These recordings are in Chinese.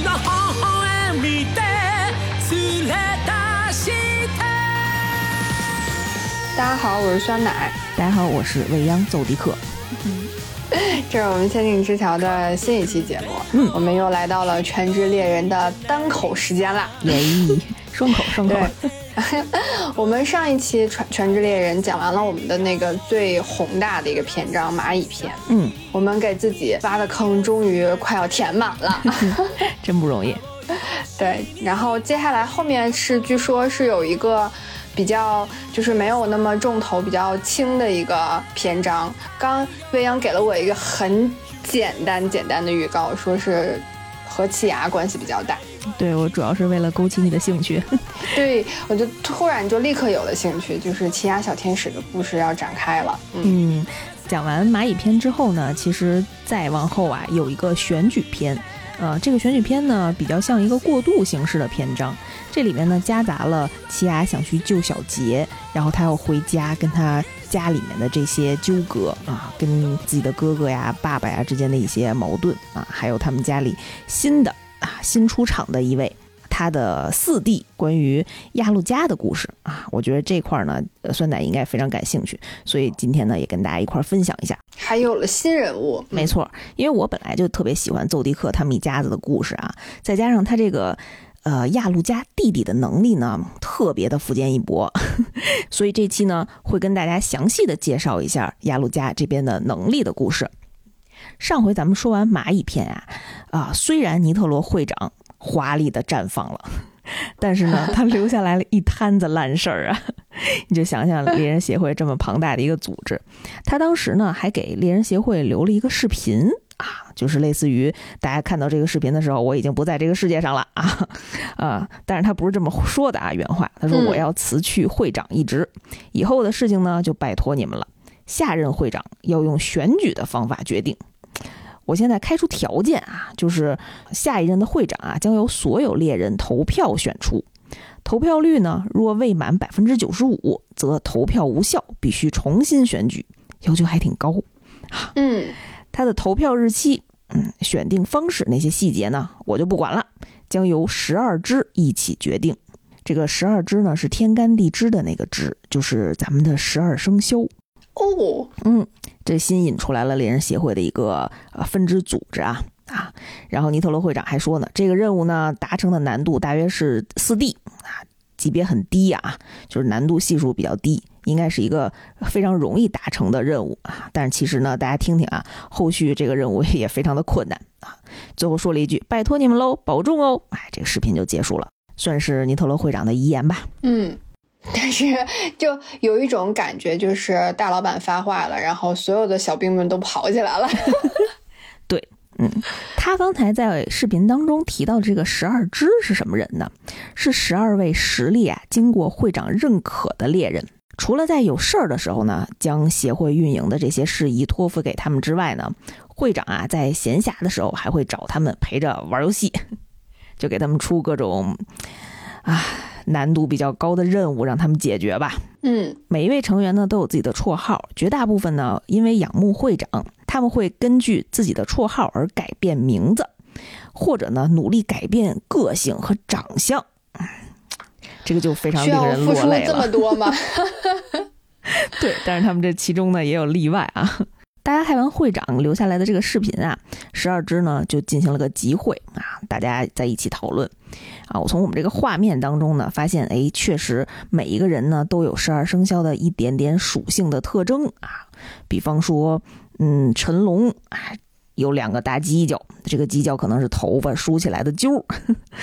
天使の微笑みで連れ出して大家好，我是酸奶，大家好，我是未央奏迪克。这是我们仙境之桥的新一期节目。嗯，我们又来到了《全职猎人》的单口时间啦。耶， 双口顺口。对，我们上一期《全全职猎人》讲完了我们的那个最宏大的一个篇章——蚂蚁篇。嗯，我们给自己挖的坑终于快要填满了，真不容易。对，然后接下来后面是据说是有一个。比较就是没有那么重头、比较轻的一个篇章。刚未央给了我一个很简单、简单的预告，说是和奇牙关系比较大。对我主要是为了勾起你的兴趣。对我就突然就立刻有了兴趣，就是奇牙小天使的故事要展开了。嗯，讲完蚂蚁篇之后呢，其实再往后啊，有一个选举篇。呃，这个选举篇呢，比较像一个过渡形式的篇章。这里面呢，夹杂了奇亚想去救小杰，然后他要回家，跟他家里面的这些纠葛啊，跟自己的哥哥呀、爸爸呀之间的一些矛盾啊，还有他们家里新的啊新出场的一位他的四弟关于亚路加的故事啊，我觉得这块呢，酸奶应该非常感兴趣，所以今天呢，也跟大家一块分享一下。还有了新人物，没错，因为我本来就特别喜欢奏迪克他们一家子的故事啊，再加上他这个。呃，亚路加弟弟的能力呢，特别的福建一博，所以这期呢会跟大家详细的介绍一下亚路加这边的能力的故事。上回咱们说完蚂蚁篇啊，啊，虽然尼特罗会长华丽的绽放了，但是呢，他留下来了一摊子烂事儿啊。你就想想猎人协会这么庞大的一个组织，他当时呢还给猎人协会留了一个视频。啊，就是类似于大家看到这个视频的时候，我已经不在这个世界上了啊啊！但是他不是这么说的啊，原话他说我要辞去会长一职，以后的事情呢就拜托你们了。下任会长要用选举的方法决定。我现在开出条件啊，就是下一任的会长啊将由所有猎人投票选出，投票率呢若未满百分之九十五，则投票无效，必须重新选举，要求还挺高。嗯。他的投票日期，嗯，选定方式那些细节呢，我就不管了，将由十二支一起决定。这个十二支呢，是天干地支的那个支，就是咱们的十二生肖。哦，嗯，这新引出来了猎人协会的一个呃分支组织啊啊。然后尼特罗会长还说呢，这个任务呢达成的难度大约是四 D 啊，级别很低啊，就是难度系数比较低。应该是一个非常容易达成的任务啊，但是其实呢，大家听听啊，后续这个任务 也非常的困难啊。最后说了一句：“拜托你们喽，保重哦。”哎，这个视频就结束了，算是尼特罗会长的遗言吧。嗯，但是就有一种感觉，就是大老板发话了，然后所有的小兵们都跑起来了。对，嗯，他刚才在视频当中提到这个十二支是什么人呢？是十二位实力啊，经过会长认可的猎人。除了在有事儿的时候呢，将协会运营的这些事宜托付给他们之外呢，会长啊在闲暇的时候还会找他们陪着玩游戏，就给他们出各种啊难度比较高的任务让他们解决吧。嗯，每一位成员呢都有自己的绰号，绝大部分呢因为仰慕会长，他们会根据自己的绰号而改变名字，或者呢努力改变个性和长相。这个就非常令人落泪了。这么多吗？对，但是他们这其中呢也有例外啊。大家看完会长留下来的这个视频啊，十二支呢就进行了个集会啊，大家在一起讨论啊。我从我们这个画面当中呢发现，哎，确实每一个人呢都有十二生肖的一点点属性的特征啊。比方说，嗯，陈龙啊有两个大犄角，这个犄角可能是头发梳起来的揪儿，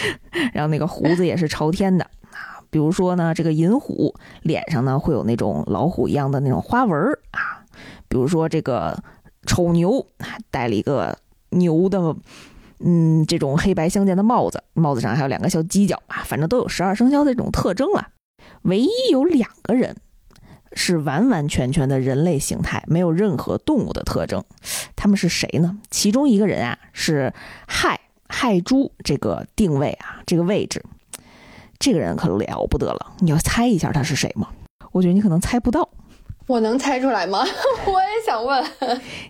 然后那个胡子也是朝天的啊。比如说呢，这个银虎脸上呢会有那种老虎一样的那种花纹儿啊。比如说这个丑牛戴了一个牛的，嗯，这种黑白相间的帽子，帽子上还有两个小犄角啊，反正都有十二生肖的这种特征了。唯一有两个人是完完全全的人类形态，没有任何动物的特征。他们是谁呢？其中一个人啊是亥亥猪这个定位啊，这个位置。这个人可了不得了，你要猜一下他是谁吗？我觉得你可能猜不到。我能猜出来吗？我也想问。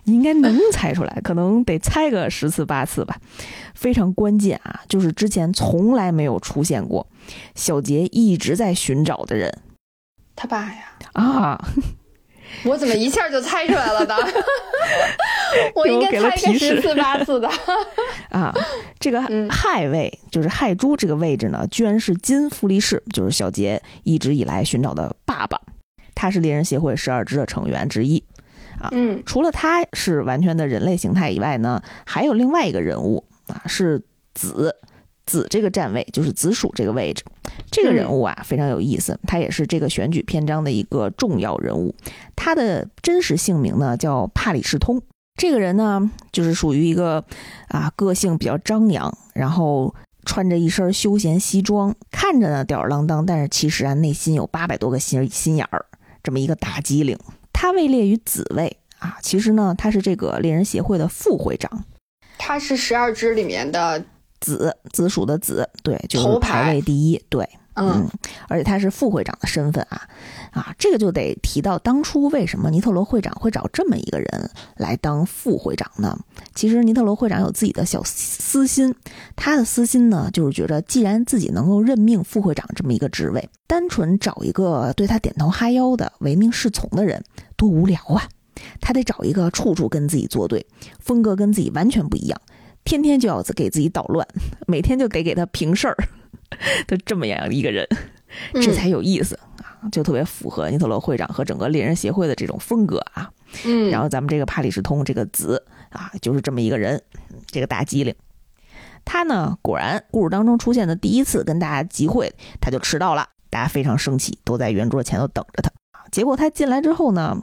你应该能猜出来，可能得猜个十次八次吧。非常关键啊，就是之前从来没有出现过，小杰一直在寻找的人。他爸呀！啊，我怎么一下就猜出来了呢？我应该猜个十次八次的。啊，这个亥位就是亥猪这个位置呢，居然是金富力士，就是小杰一直以来寻找的爸爸。他是猎人协会十二支的成员之一，啊，嗯，除了他是完全的人类形态以外呢，还有另外一个人物啊，是子子这个站位，就是子鼠这个位置。这个人物啊非常有意思，他也是这个选举篇章的一个重要人物。他的真实姓名呢叫帕里士通。这个人呢就是属于一个啊个性比较张扬，然后。穿着一身休闲西装，看着呢吊儿郎当，但是其实啊内心有八百多个心心眼儿，这么一个大机灵。他位列于子位啊，其实呢他是这个猎人协会的副会长。他是十二支里面的子子属的子，对，就是排位第一，对。嗯，而且他是副会长的身份啊，啊，这个就得提到当初为什么尼特罗会长会找这么一个人来当副会长呢？其实尼特罗会长有自己的小私心，他的私心呢就是觉着，既然自己能够任命副会长这么一个职位，单纯找一个对他点头哈腰的唯命是从的人多无聊啊，他得找一个处处跟自己作对，风格跟自己完全不一样，天天就要给自己捣乱，每天就得给他平事儿。的这么样一个人，这才有意思啊，就特别符合尼特罗会长和整个猎人协会的这种风格啊。嗯，然后咱们这个帕里什通这个子啊，就是这么一个人，这个大机灵。他呢，果然故事当中出现的第一次跟大家集会，他就迟到了，大家非常生气，都在圆桌前头等着他。结果他进来之后呢，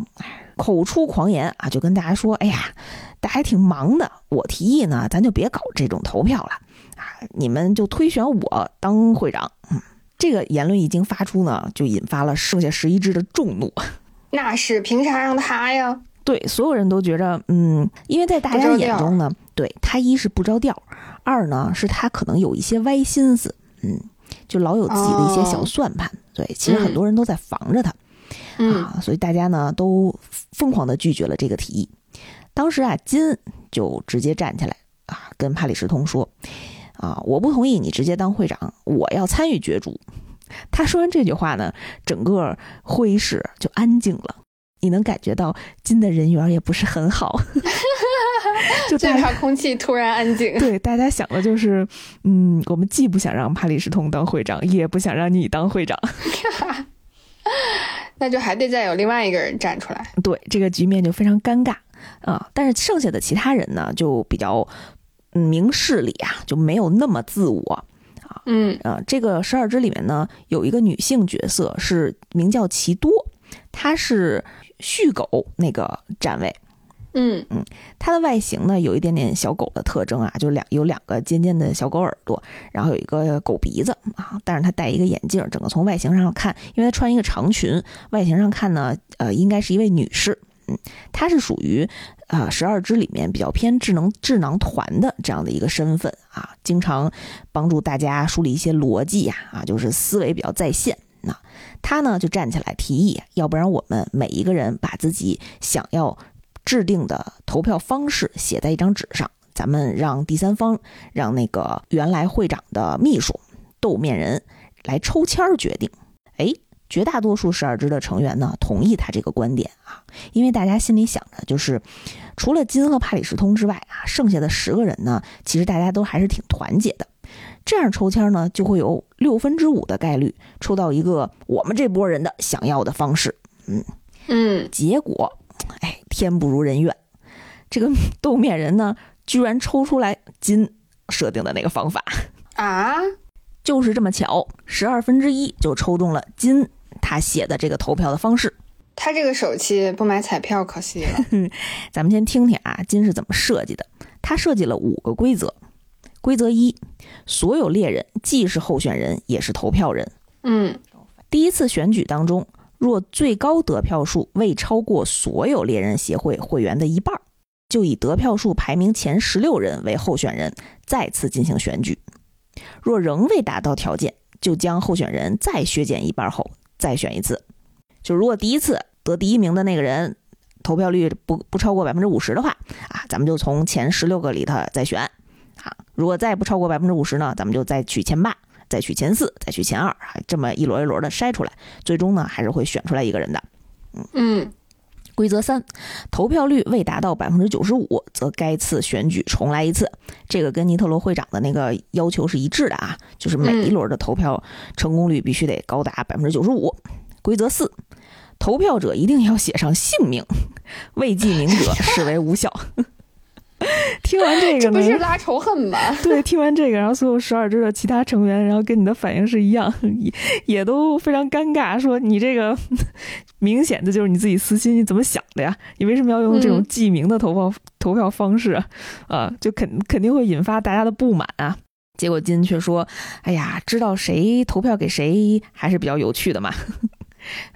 口出狂言啊，就跟大家说：“哎呀，大家还挺忙的，我提议呢，咱就别搞这种投票了。”啊！你们就推选我当会长，嗯，这个言论一经发出呢，就引发了剩下十一只的众怒。那是凭啥让他呀？对，所有人都觉着，嗯，因为在大家眼中呢，对他一是不着调，二呢是他可能有一些歪心思，嗯，就老有自己的一些小算盘。对，其实很多人都在防着他，啊，所以大家呢都疯狂的拒绝了这个提议。当时啊，金就直接站起来啊，跟帕里斯通说。啊！我不同意你直接当会长，我要参与角逐。他说完这句话呢，整个会议室就安静了。你能感觉到金的人缘也不是很好，就最怕空气突然安静。对，大家想的就是，嗯，我们既不想让帕里斯通当会长，也不想让你当会长，那就还得再有另外一个人站出来。对，这个局面就非常尴尬啊。但是剩下的其他人呢，就比较。明事理啊，就没有那么自我啊。嗯呃，这个十二支里面呢，有一个女性角色是名叫奇多，她是续狗那个站位。嗯嗯，它的外形呢有一点点小狗的特征啊，就两有两个尖尖的小狗耳朵，然后有一个狗鼻子啊。但是它戴一个眼镜，整个从外形上看，因为它穿一个长裙，外形上看呢，呃，应该是一位女士。嗯，她是属于。啊，十二支里面比较偏智能智囊团的这样的一个身份啊，经常帮助大家梳理一些逻辑呀，啊，就是思维比较在线。那他呢就站起来提议，要不然我们每一个人把自己想要制定的投票方式写在一张纸上，咱们让第三方，让那个原来会长的秘书豆面人来抽签决定。哎。绝大多数十二支的成员呢，同意他这个观点啊，因为大家心里想着，就是除了金和帕里斯通之外啊，剩下的十个人呢，其实大家都还是挺团结的。这样抽签呢，就会有六分之五的概率抽到一个我们这波人的想要的方式。嗯。嗯，结果，哎，天不如人愿，这个 豆面人呢，居然抽出来金设定的那个方法。啊，就是这么巧，十二分之一就抽中了金。他写的这个投票的方式，他这个手气不买彩票可惜了。咱们先听听啊，金是怎么设计的？他设计了五个规则。规则一，所有猎人既是候选人，也是投票人。嗯，第一次选举当中，若最高得票数未超过所有猎人协会会员的一半，就以得票数排名前十六人为候选人，再次进行选举。若仍未达到条件，就将候选人再削减一半后。再选一次，就如果第一次得第一名的那个人投票率不不超过百分之五十的话啊，咱们就从前十六个里头再选啊。如果再不超过百分之五十呢，咱们就再取前八，再取前四，再取前二，这么一轮一轮的筛出来，最终呢还是会选出来一个人的。嗯规则三，投票率未达到百分之九十五，则该次选举重来一次。这个跟尼特罗会长的那个要求是一致的啊，就是每一轮的投票成功率必须得高达百分之九十五。规则四，投票者一定要写上姓名，未记名者视为无效。听完这个这不，是拉仇恨吧？对，听完这个，然后所有十二支的其他成员，然后跟你的反应是一样，也也都非常尴尬，说你这个明显的就是你自己私心，你怎么想的呀？你为什么要用这种嗯记名的投票、投票方式啊？啊，就肯肯定会引发大家的不满啊。结果金却说：“哎呀，知道谁投票给谁还是比较有趣的嘛。”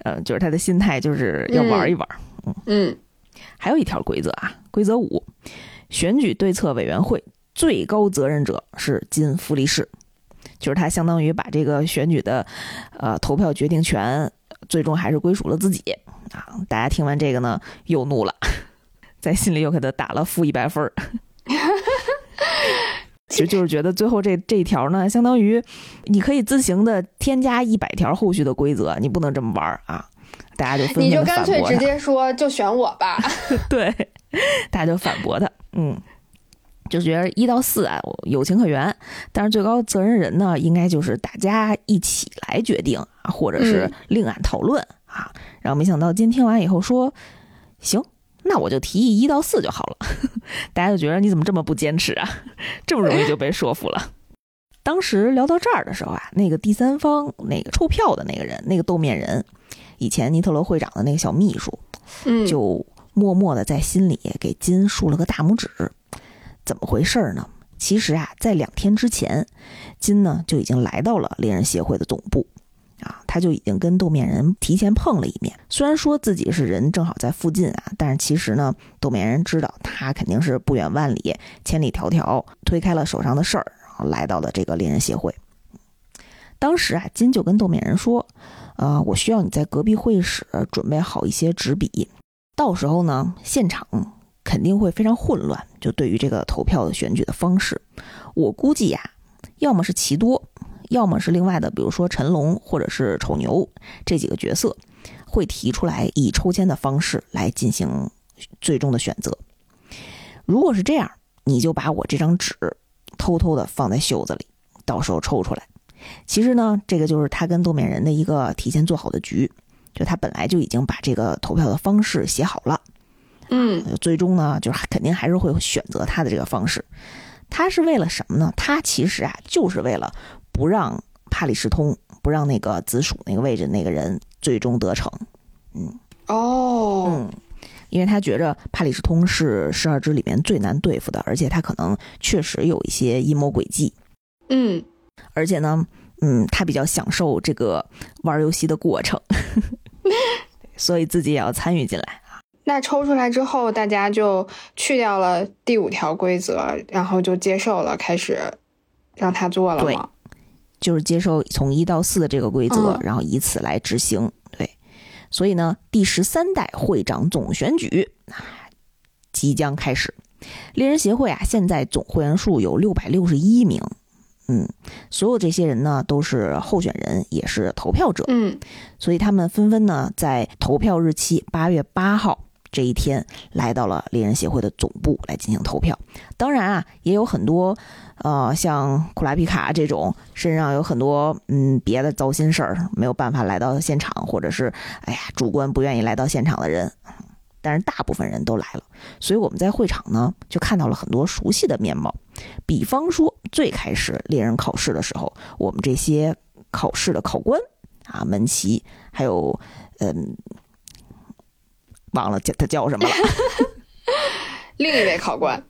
呃，就是他的心态就是要玩一玩。嗯嗯还有一条规则啊，规则五，选举对策委员会最高责任者是金福利士，就是他相当于把这个选举的呃投票决定权最终还是归属了自己啊。大家听完这个呢，又怒了，在心里又给他打了负一百分儿。其实就是觉得最后这这一条呢，相当于你可以自行的添加一百条后续的规则，你不能这么玩儿啊！大家就你就干脆直。接说就选我吧。对，大家就反驳他，嗯，就觉得一到四啊有情可原，但是最高责任人呢，应该就是大家一起来决定啊，或者是嗯另案讨论啊。然后没想到今天听完以后说，行，那我就提议一到四就好了。大家就觉得你怎么这么不坚持啊，这么容易就被说服了。当时聊到这儿的时候啊，那个第三方那个抽票的那个人，那个豆面人，以前尼特罗会长的那个小秘书，嗯，就默默的在心里给金竖了个大拇指。怎么回事儿呢？其实啊，在两天之前，金呢就已经来到了猎人协会的总部，啊，他就已经跟豆面人提前碰了一面。虽然说自己是人正好在附近啊，但是其实呢，豆面人知道他肯定是不远万里、千里迢迢推开了手上的事儿，然后来到了这个猎人协会。当时啊，金就跟豆面人说：“呃，我需要你在隔壁会议室准备好一些纸笔，到时候呢，现场肯定会非常混乱。就对于这个投票的选举的方式，我估计呀，要么是奇多，要么是另外的，比如说陈龙或者是丑牛这几个角色，会提出来以抽签的方式来进行最终的选择。如果是这样，你就把我这张纸偷偷的放在袖子里，到时候抽出来。其实呢，这个就是他跟豆面人的一个提前做好的局，就他本来就已经把这个投票的方式写好了。嗯呃最终呢，就是肯定还是会选择他的这个方式。他是为了什么呢？他其实啊，就是为了不让帕里斯通，不让那个紫薯那个位置那个人最终得逞。嗯哦，嗯，因为他觉着帕里斯通是十二支里面最难对付的，而且他可能确实有一些阴谋诡计，嗯而且呢，嗯，他比较享受这个玩游戏的过程，所以自己也要参与进来。那抽出来之后，大家就去掉了第五条规则，然后就接受了，开始让他做了对？就是接受从一到四的这个规则，嗯然后以此来执行。对，所以呢，第十三代会长总选举啊即将开始。猎人协会啊，现在总会员数有六百六十一名。嗯，所有这些人呢都是候选人，也是投票者，嗯所以他们纷纷呢在投票日期八月八号这一天来到了猎人协会的总部来进行投票。当然啊，也有很多呃像库拉皮卡这种身上有很多嗯别的糟心事儿，没有办法来到现场，或者是哎呀主观不愿意来到现场的人。但是大部分人都来了，所以我们在会场呢就看到了很多熟悉的面貌。比方说，最开始猎人考试的时候，我们这些考试的考官啊、门旗，还有嗯，忘了叫他叫什么了。另一位考官，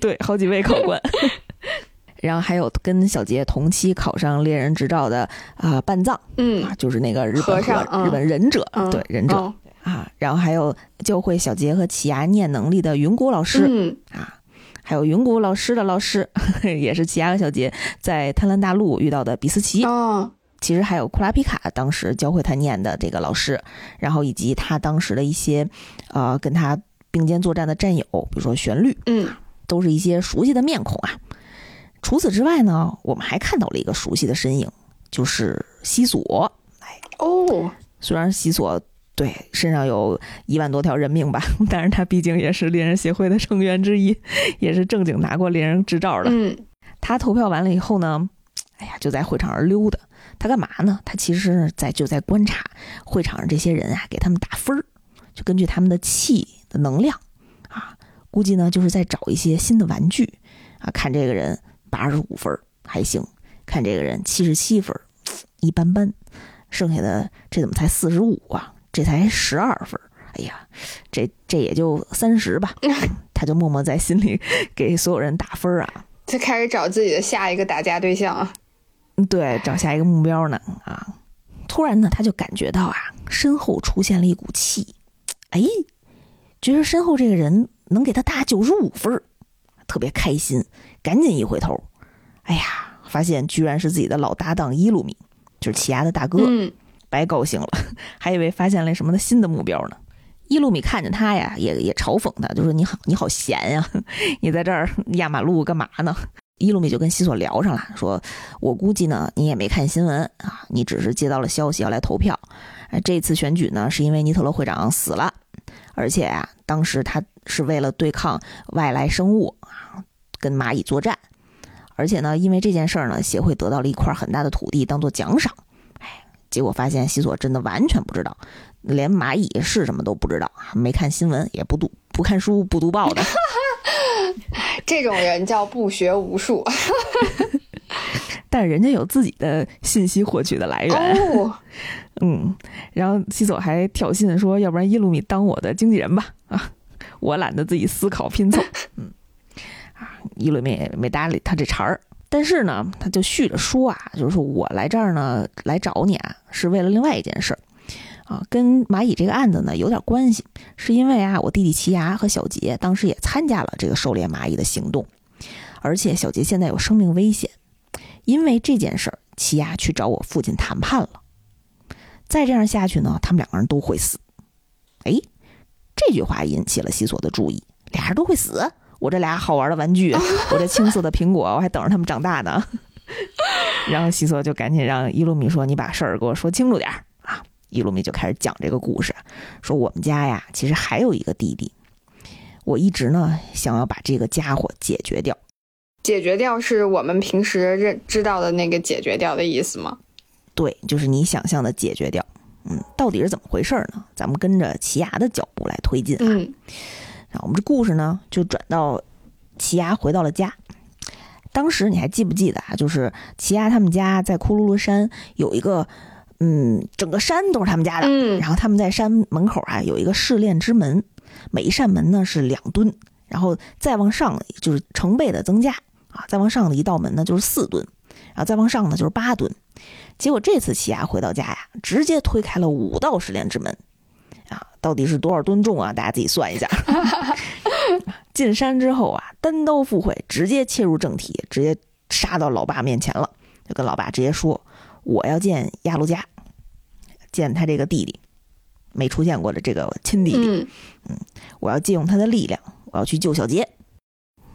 对，好几位考官。然后还有跟小杰同期考上猎人执照的啊、呃半藏嗯啊，就是那个日和本尚嗯日本忍者，嗯，对忍者、嗯啊。然后还有教会小杰和奇亚念能力的云谷老师、嗯啊，还有云谷老师的老师，也是奇亚和小杰在贪婪大陆遇到的比斯奇。哦，其实还有库拉皮卡当时教会他念的这个老师，然后以及他当时的一些呃跟他并肩作战的战友，比如说旋律，嗯，都是一些熟悉的面孔啊。除此之外呢，我们还看到了一个熟悉的身影，就是西索。哎哦，虽然西索对身上有一万多条人命吧，但是他毕竟也是猎人协会的成员之一，也是正经拿过猎人执照的。嗯他投票完了以后呢，哎呀，就在会场上溜达。他干嘛呢？他其实在就在观察会场上这些人啊，给他们打分儿，就根据他们的气的能量啊，估计呢就是在找一些新的玩具啊。看这个人八十五分儿还行，看这个人七十七分儿一般般，剩下的这怎么才四十五啊？这才十二分儿，哎呀，这这也就三十吧。他就默默在心里 给所有人打分儿啊。就开始找自己的下一个打架对象啊。对，找下一个目标呢啊！突然呢，他就感觉到啊，身后出现了一股气，哎，觉得身后这个人能给他打九十五分儿，特别开心，赶紧一回头，哎呀，发现居然是自己的老搭档伊鲁米，就是奇亚的大哥，嗯白高兴了，还以为发现了什么的新的目标呢。伊鲁米看见他呀，也也嘲讽他，就说：“你好，你好闲呀，你在这儿压马路干嘛呢？”伊鲁米就跟西索聊上了，说：“我估计呢，你也没看新闻啊，你只是接到了消息要来投票。呃这次选举呢，是因为尼特罗会长死了，而且啊，当时他是为了对抗外来生物啊，跟蚂蚁作战。而且呢，因为这件事儿呢，协会得到了一块很大的土地当做奖赏。哎，结果发现西索真的完全不知道，连蚂蚁是什么都不知道，没看新闻，也不读不看书，不读报的。这种人叫不学无术。但是人家有自己的信息获取的来源。哦，嗯，然后西索还挑衅说：“要不然伊鲁米当我的经纪人吧？啊，我懒得自己思考拼凑。”嗯，啊，伊鲁米也没搭理他这茬儿。但是呢，他就续着说啊，就是说我来这儿呢，来找你啊，是为了另外一件事儿，啊，跟蚂蚁这个案子呢有点关系，是因为啊，我弟弟齐牙和小杰当时也参加了这个狩猎蚂蚁的行动，而且小杰现在有生命危险，因为这件事儿，奇牙去找我父亲谈判了。再这样下去呢，他们两个人都会死。哎，这句话引起了西索的注意，俩人都会死。我这俩好玩的玩具，我这青色的苹果，我还等着他们长大呢。然后西索就赶紧让伊鲁米说：“你把事儿给我说清楚点儿啊！”伊鲁米就开始讲这个故事，说我们家呀，其实还有一个弟弟，我一直呢想要把这个家伙解决掉。解决掉是我们平时认知道的那个解决掉的意思吗？对，就是你想象的解决掉。嗯，到底是怎么回事呢？咱们跟着奇牙的脚步来推进啊。嗯我们这故事呢，就转到奇牙回到了家。当时你还记不记得啊？就是奇牙他们家在库鲁鲁山有一个，嗯，整个山都是他们家的。嗯然后他们在山门口啊有一个试炼之门，每一扇门呢是两吨，然后再往上就是成倍的增加啊，再往上的一道门呢就是四吨，然后再往上呢就是八吨。结果这次奇亚回到家呀，直接推开了五道试炼之门，啊，到底是多少吨重啊？大家自己算一下。进山之后啊，单刀赴会，直接切入正题，直接杀到老爸面前了，就跟老爸直接说：“我要见亚鲁加，见他这个弟弟，没出现过的这个亲弟弟，嗯我要借用他的力量，我要去救小杰。”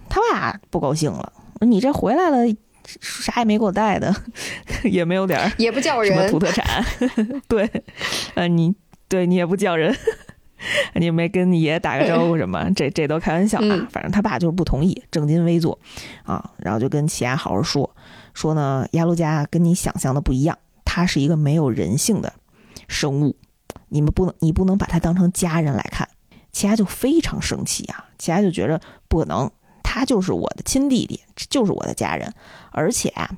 他爸不高兴了，：“你这回来了，啥也没给我带的，也没有点儿也不叫人什么土，特产，对，呃，你对你也不叫人，你没跟你爷打个招呼什么，这这都开玩笑啊。嗯反正他爸就是不同意，正襟危坐啊，然后就跟奇亚好好说说呢，亚鲁加跟你想象的不一样，他是一个没有人性的生物，你们不能你不能把他当成家人来看。奇亚就非常生气啊，奇亚就觉得不可能，他就是我的亲弟弟，就是我的家人，而且啊，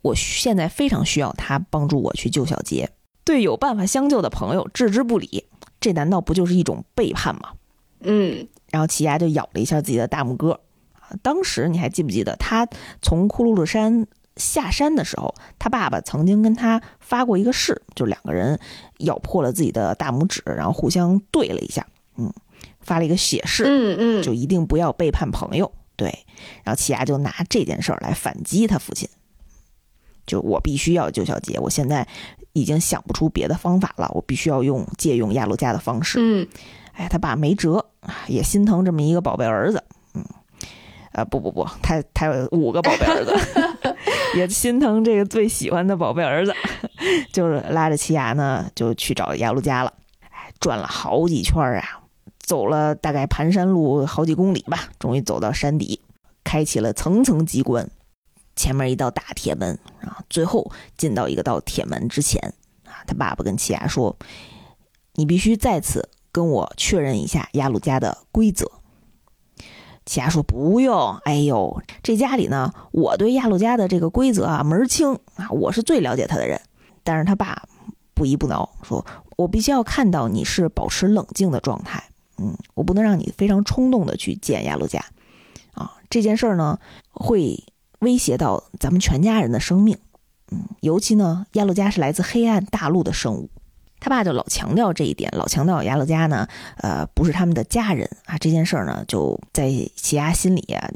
我现在非常需要他帮助我去救小杰。对有办法相救的朋友置之不理，这难道不就是一种背叛吗？嗯然后奇亚就咬了一下自己的大拇哥。啊当时你还记不记得，他从库鲁鲁山下山的时候，他爸爸曾经跟他发过一个誓，就两个人咬破了自己的大拇指，然后互相对了一下，嗯，发了一个血誓。嗯嗯，就一定不要背叛朋友。对，然后奇亚就拿这件事儿来反击他父亲。就我必须要救小杰，我现在已经想不出别的方法了，我必须要用借用亚陆家的方式。嗯哎，他爸没辙，也心疼这么一个宝贝儿子。嗯，啊，不不不，他他有五个宝贝儿子，也心疼这个最喜欢的宝贝儿子，就是拉着奇亚呢，就去找亚陆家了。哎，转了好几圈儿啊，走了大概盘山路好几公里吧，终于走到山底，开启了层层机关。前面一道大铁门啊，最后进到一个道铁门之前啊，他爸爸跟奇亚说：“你必须再次。”跟我确认一下亚鲁家的规则。奇亚说不用，哎呦，这家里呢，我对亚鲁家的这个规则啊门儿清啊，我是最了解他的人。但是他爸不依不挠，说我必须要看到你是保持冷静的状态，嗯，我不能让你非常冲动的去见亚鲁家，啊，这件事儿呢会威胁到咱们全家人的生命，嗯，尤其呢，亚洛加是来自黑暗大陆的生物。他爸就老强调这一点，老强调亚洛加呢，呃，不是他们的家人啊。这件事儿呢，就在奇亚心里啊，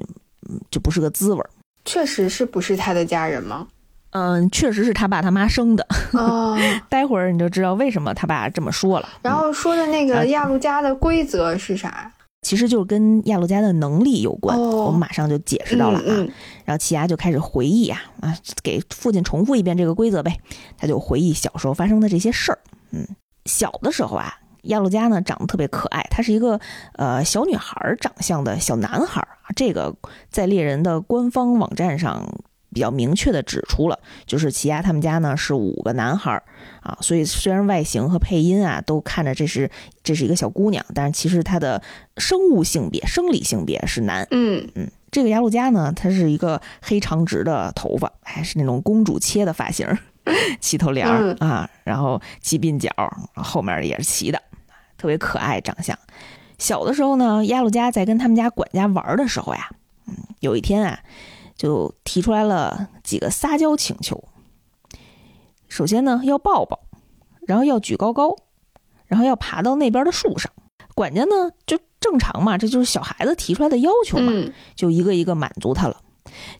就不是个滋味儿。确实是不是他的家人吗？嗯，确实是他爸他妈生的。哦，待会儿你就知道为什么他爸这么说了。然后说的那个亚陆家的规则是啥？其实就是跟亚洛家的能力有关。哦我们马上就解释到了啊。嗯嗯然后奇亚就开始回忆啊啊，给父亲重复一遍这个规则呗。他就回忆小时候发生的这些事儿。嗯，小的时候啊，亚洛家呢长得特别可爱，他是一个呃小女孩儿长相的小男孩儿啊。这个在猎人的官方网站上比较明确的指出了，就是奇亚他们家呢是五个男孩儿啊，所以虽然外形和配音啊都看着这是这是一个小姑娘，但是其实她的生物性别、生理性别是男。嗯嗯，这个雅鲁加呢，她是一个黑长直的头发，还是那种公主切的发型，齐头帘儿、啊，然后齐鬓角，后面也是齐的，特别可爱长相。小的时候呢，亚鲁加在跟他们家管家玩的时候呀，嗯，有一天啊，就提出来了几个撒娇请求。首先呢，要抱抱，然后要举高高，然后要爬到那边的树上。管家呢，就正常嘛，这就是小孩子提出来的要求嘛。嗯就一个一个满足他了。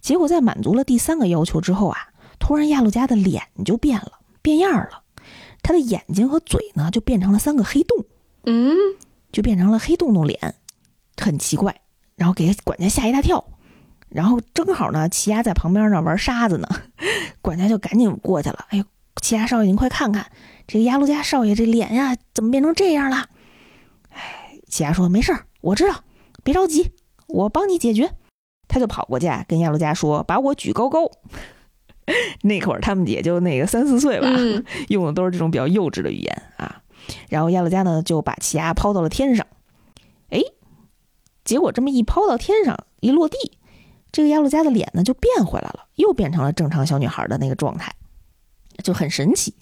结果在满足了第三个要求之后啊，突然亚路加的脸就变了，变样了。他的眼睛和嘴呢，就变成了三个黑洞，嗯，就变成了黑洞洞脸，很奇怪。然后给管家吓一大跳。然后正好呢，奇亚在旁边呢玩沙子呢，管家就赶紧过去了。哎呦，奇亚少爷，您快看看这个亚鲁家少爷这脸呀，怎么变成这样了？哎，奇亚说没事儿，我知道，别着急，我帮你解决。他就跑过去啊，跟亚鲁家说：“把我举高高。”那会儿他们也就那个三四岁吧，嗯用的都是这种比较幼稚的语言啊。然后亚鲁加呢就把奇亚抛到了天上，哎，结果这么一抛到天上，一落地，这个亚鲁加的脸呢就变回来了，又变成了正常小女孩的那个状态，就很神奇。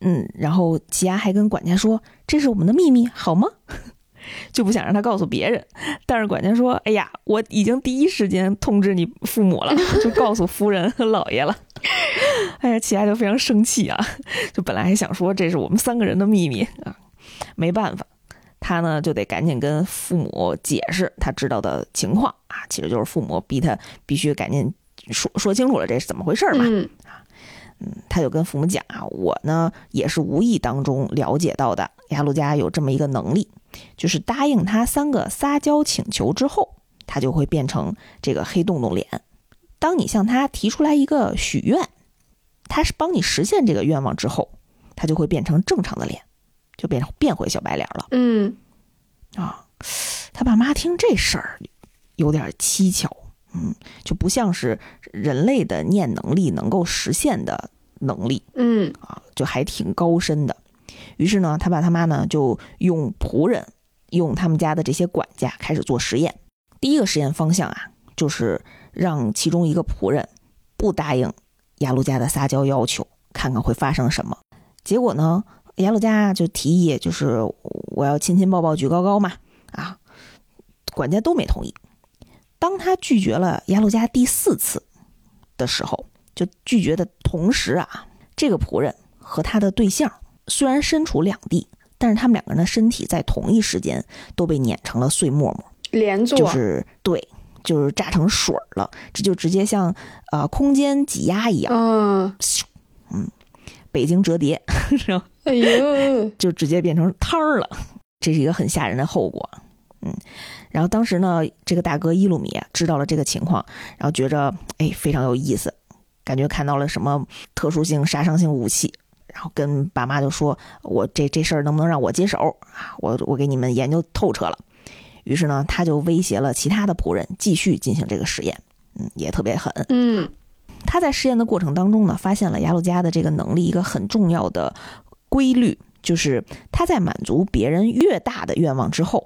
嗯，然后奇亚还跟管家说：“这是我们的秘密，好吗？” 就不想让他告诉别人，但是管家说：“哎呀，我已经第一时间通知你父母了，就告诉夫人和老爷了。”哎呀，奇亚就非常生气啊，就本来还想说这是我们三个人的秘密啊，没办法，他呢就得赶紧跟父母解释他知道的情况啊，其实就是父母逼他必须赶紧说说清楚了这是怎么回事嘛。嗯嗯，他就跟父母讲啊，我呢也是无意当中了解到的，亚鲁加有这么一个能力，就是答应他三个撒娇请求之后，他就会变成这个黑洞洞脸。当你向他提出来一个许愿，他是帮你实现这个愿望之后，他就会变成正常的脸，就变成变回小白脸了嗯啊。他爸妈听这事儿有点蹊跷，嗯，就不像是人类的念能力能够实现的能力。嗯啊，就还挺高深的。于是呢，他爸他妈呢就用仆人，用他们家的这些管家开始做实验。第一个实验方向啊，就是让其中一个仆人不答应雅鲁家的撒娇要求，看看会发生什么。结果呢，雅鲁家就提议，就是我要亲亲抱抱举高高嘛，啊，管家都没同意。当他拒绝了雅鲁加第四次的时候，就拒绝的同时啊，这个仆人和他的对象虽然身处两地，但是他们两个人的身体在同一时间都被碾成了碎沫沫，连坐，就是对，就是炸成水儿了，这就直接像呃空间挤压一样，嗯，北京折叠？哎呦，就直接变成摊儿了，这是一个很吓人的后果。嗯，然后当时呢，这个大哥伊鲁米啊知道了这个情况，然后觉着哎非常有意思，感觉看到了什么特殊性杀伤性武器，然后跟爸妈就说：“我这这事儿能不能让我接手啊？我我给你们研究透彻了。”于是呢，他就威胁了其他的仆人继续进行这个实验，嗯，也特别狠。嗯他在实验的过程当中呢，发现了雅鲁加的这个能力一个很重要的规律，就是他在满足别人越大的愿望之后，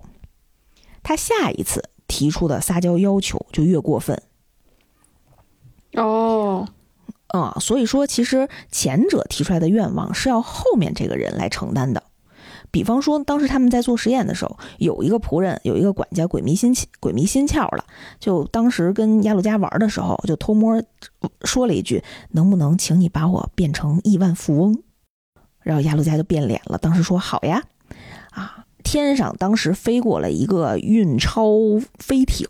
他下一次提出的撒娇要求就越过分。哦，啊、所以说其实前者提出来的愿望是要后面这个人来承担的。比方说，当时他们在做实验的时候，有一个仆人，有一个管家鬼迷心窍，鬼迷心窍了，就当时跟亚鲁加玩的时候，就偷摸说了一句：“能不能请你把我变成亿万富翁？”然后亚鲁加就变脸了，当时说：“好呀。”啊，天上当时飞过了一个运钞飞艇，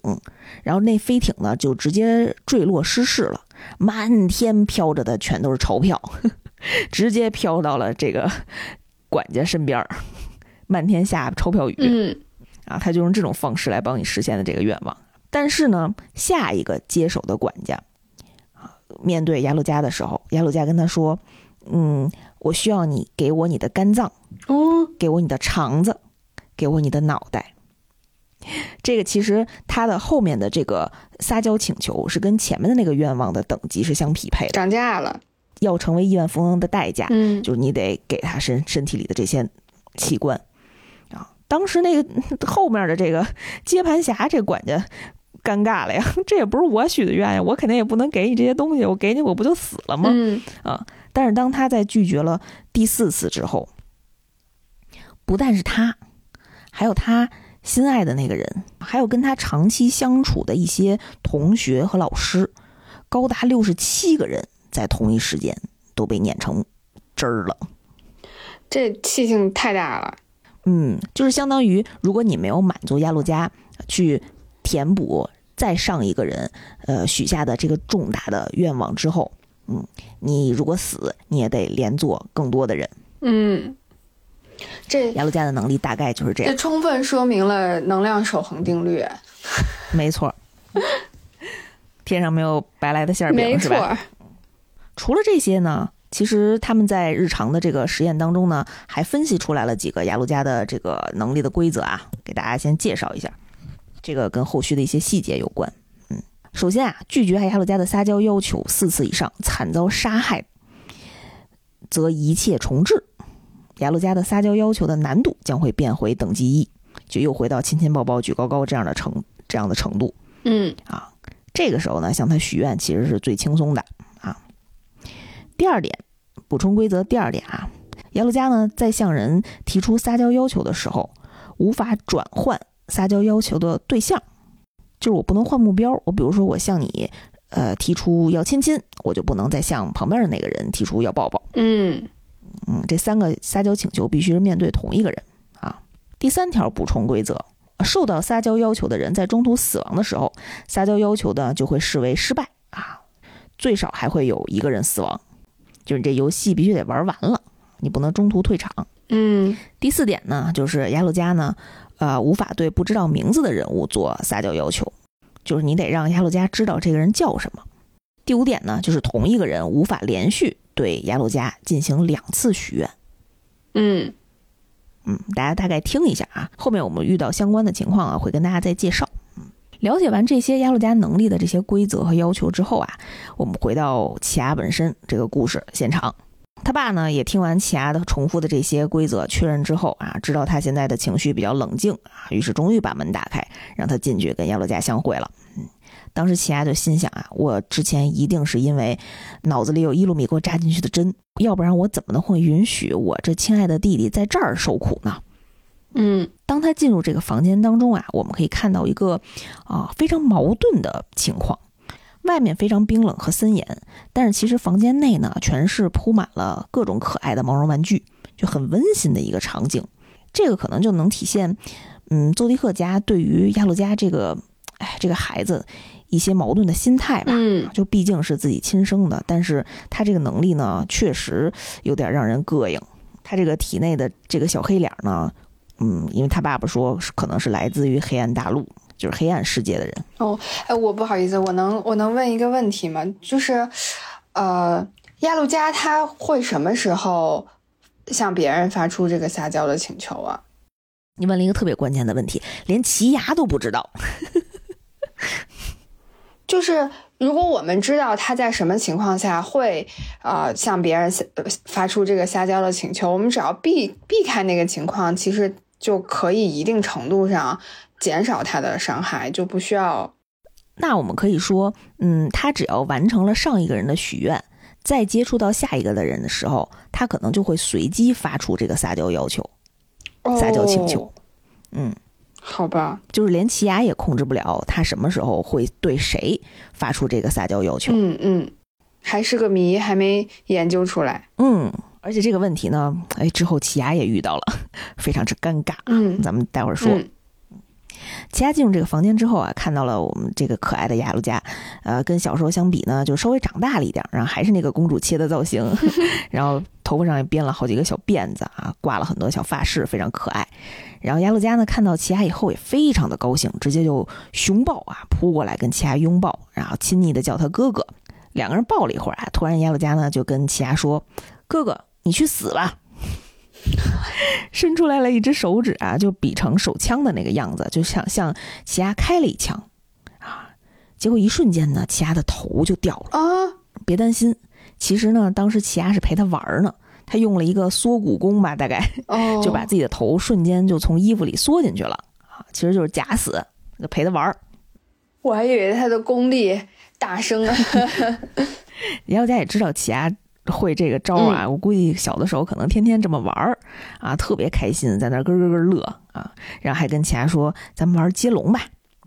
然后那飞艇呢就直接坠落失事了。满天飘着的全都是钞票，直接飘到了这个管家身边儿，漫天下钞票雨、嗯啊！他就用这种方式来帮你实现的这个愿望。但是呢，下一个接手的管家啊，面对雅鲁加的时候，雅鲁加跟他说：“嗯，我需要你给我你的肝脏，哦，给我你的肠子，给我你的脑袋。”这个其实他的后面的这个撒娇请求是跟前面的那个愿望的等级是相匹配的。涨价了。要成为亿万富翁的代价，嗯就是你得给他身身体里的这些器官啊。当时那个后面的这个接盘侠这管家尴尬了呀，这也不是我许的愿呀，我肯定也不能给你这些东西，我给你我不就死了吗？嗯但是当他在拒绝了第四次之后，不但是他，还有他心爱的那个人，还有跟他长期相处的一些同学和老师，高达六十七个人，在同一时间都被碾成汁儿了。这气性太大了。嗯，就是相当于，如果你没有满足亚路加去填补再上一个人呃许下的这个重大的愿望之后，嗯，你如果死，你也得连坐更多的人。嗯，这雅鲁加的能力大概就是这样，这充分说明了能量守恒定律。没错。天上没有白来的馅儿没饼，是吧？错。除了这些呢，其实他们在日常的这个实验当中呢，还分析出来了几个雅鲁加的这个能力的规则啊，给大家先介绍一下，这个跟后续的一些细节有关。嗯，首先啊，拒绝雅鲁加的撒娇要求四次以上，惨遭杀害，则一切重置。雅鲁加的撒娇要求的难度将会变回等级一，就又回到亲亲抱抱举高高这样的程这样的程度。嗯啊，这个时候呢，向他许愿其实是最轻松的啊。第二点，补充规则第二点啊，耶路加呢在向人提出撒娇要求的时候，无法转换撒娇要求的对象，就是我不能换目标。我比如说我向你呃提出要亲亲，我就不能再向旁边的那个人提出要抱抱。嗯嗯，这三个撒娇请求必须是面对同一个人啊。第三条补充规则，受到撒娇要求的人在中途死亡的时候，撒娇要求呢就会视为失败啊，最少还会有一个人死亡，就是你这游戏必须得玩完了，你不能中途退场。嗯第四点呢，就是雅鲁加呢，呃，无法对不知道名字的人物做撒娇要求，就是你得让雅鲁加知道这个人叫什么。第五点呢，就是同一个人无法连续对雅鲁加进行两次许愿。嗯嗯，大家大概听一下啊，后面我们遇到相关的情况啊，会跟大家再介绍。嗯，了解完这些亚路加能力的这些规则和要求之后啊，我们回到奇亚本身这个故事现场。他爸呢也听完奇亚的重复的这些规则确认之后啊，知道他现在的情绪比较冷静啊，于是终于把门打开，让他进去跟亚鲁加相会了。嗯，当时奇亚就心想啊，我之前一定是因为脑子里有伊鲁米给我扎进去的针，要不然我怎么能会允许我这亲爱的弟弟在这儿受苦呢？嗯当他进入这个房间当中啊，我们可以看到一个啊非常矛盾的情况。外面非常冰冷和森严，但是其实房间内呢，全是铺满了各种可爱的毛绒玩具，就很温馨的一个场景。这个可能就能体现，嗯，邹迪克家对于亚洛加这个哎，这个孩子一些矛盾的心态吧。嗯就毕竟是自己亲生的，但是他这个能力呢，确实有点让人膈应。他这个体内的这个小黑脸呢，嗯，因为他爸爸说是可能是来自于黑暗大陆，就是黑暗世界的人。哦，哎，我不好意思，我能我能问一个问题吗？就是，呃，亚路加他会什么时候向别人发出这个撒娇的请求啊？你问了一个特别关键的问题，连奇牙都不知道。就是如果我们知道他在什么情况下会呃向别人发出这个撒娇的请求，我们只要避避开那个情况，其实就可以一定程度上减少他的伤害，就不需要那我们可以说，嗯，他只要完成了上一个人的许愿，再接触到下一个的人的时候，他可能就会随机发出这个撒娇要求、撒娇请求。哦嗯，好吧，就是连奇牙也控制不了他什么时候会对谁发出这个撒娇要求。嗯嗯，还是个谜，还没研究出来。嗯，而且这个问题呢，哎，之后奇牙也遇到了，非常之尴尬。嗯，咱们待会儿说。嗯奇亚进入这个房间之后啊，看到了我们这个可爱的亚鲁加，呃，跟小时候相比呢，就稍微长大了一点，然后还是那个公主切的造型，然后头发上也编了好几个小辫子啊，挂了很多小发饰，非常可爱。然后亚鲁加呢看到奇亚以后也非常的高兴，直接就熊抱啊扑过来跟奇亚拥抱，然后亲昵的叫他哥哥。两个人抱了一会儿啊，突然亚鲁加呢就跟奇亚说：“哥哥，你去死吧！”伸出来了一只手指啊，就比成手枪的那个样子，就像向奇亚开了一枪啊。结果一瞬间呢，奇亚的头就掉了。啊，别担心，其实呢，当时奇亚是陪他玩儿呢，他用了一个缩骨功吧，大概哦，就把自己的头瞬间就从衣服里缩进去了啊，其实就是假死，就陪他玩儿。我还以为他的功力大升啊。姚家也知道奇亚会这个招啊，我估计小的时候可能天天这么玩儿啊，特别开心，在那儿咯咯咯乐啊，然后还跟其他说：“咱们玩接龙吧，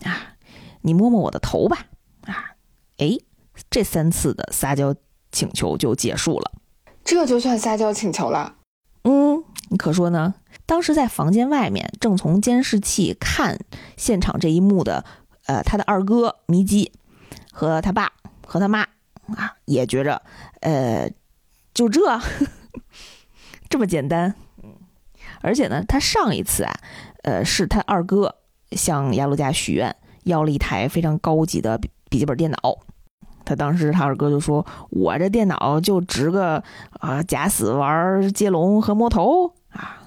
啊，你摸摸我的头吧，啊，哎，这三次的撒娇请求就结束了。这就算撒娇请求了。嗯，你可说呢？当时在房间外面，正从监视器看现场这一幕的，呃，他的二哥迷基和他爸和他妈啊，也觉着，呃，就这，这么简单。嗯，而且呢，他上一次啊，呃，是他二哥向亚鲁加许愿，要了一台非常高级的笔笔记本电脑。他当时他二哥就说：“我这电脑就值个啊假死玩接龙和摸头啊。”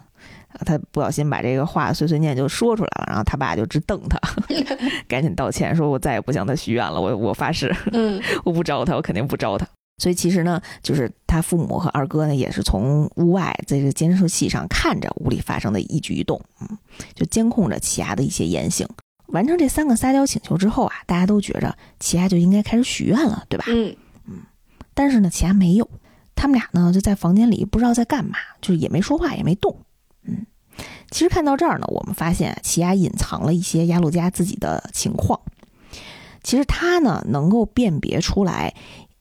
他不小心把这个话碎碎念就说出来了，然后他爸就直瞪他，赶紧道歉说：“我再也不向他许愿了，我我发誓，嗯我不招他，我肯定不招他。”所以其实呢，就是他父母和二哥呢，也是从屋外在这个监视器上看着屋里发生的一举一动，嗯，就监控着奇亚的一些言行。完成这三个撒娇请求之后啊，大家都觉着奇亚就应该开始许愿了，对吧？嗯嗯但是呢，奇亚没有，他们俩呢就在房间里不知道在干嘛，就是也没说话，也没动。嗯，其实看到这儿呢，我们发现奇亚隐藏了一些亚鲁加自己的情况。其实他呢能够辨别出来，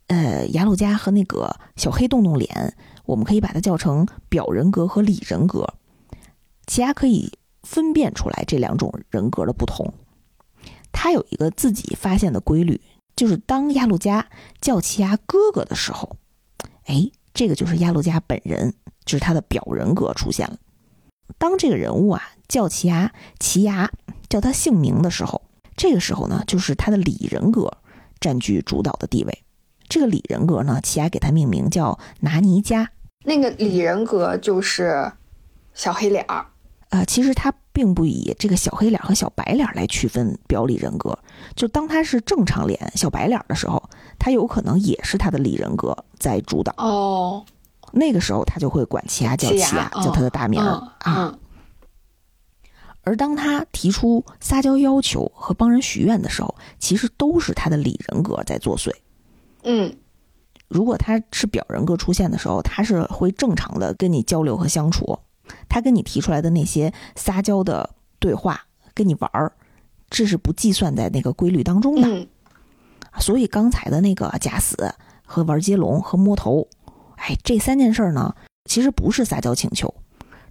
呃，亚鲁加和那个小黑洞洞脸，我们可以把它叫成表人格和里人格。奇亚可以分辨出来这两种人格的不同。他有一个自己发现的规律，就是当亚鲁加叫奇亚哥哥的时候，哎，这个就是亚鲁加本人，就是他的表人格出现了。当这个人物啊叫奇亚奇亚叫他姓名的时候，这个时候呢，就是他的里人格占据主导的地位。这个里人格呢，奇亚给他命名叫拿尼加。那个里人格就是小黑脸儿。呃，其实他并不以这个小黑脸和小白脸来区分表里人格。就当他是正常脸小白脸的时候，他有可能也是他的里人格在主导。哦，那个时候他就会管奇亚叫奇奇亚，亚叫他的大名啊。嗯而当他提出撒娇要求和帮人许愿的时候，其实都是他的里人格在作祟。嗯如果他是表人格出现的时候，他是会正常的跟你交流和相处，他跟你提出来的那些撒娇的对话，跟你玩儿，这是不计算在那个规律当中的。嗯所以刚才的那个假死和玩接龙和摸头，哎，这三件事呢，其实不是撒娇请求，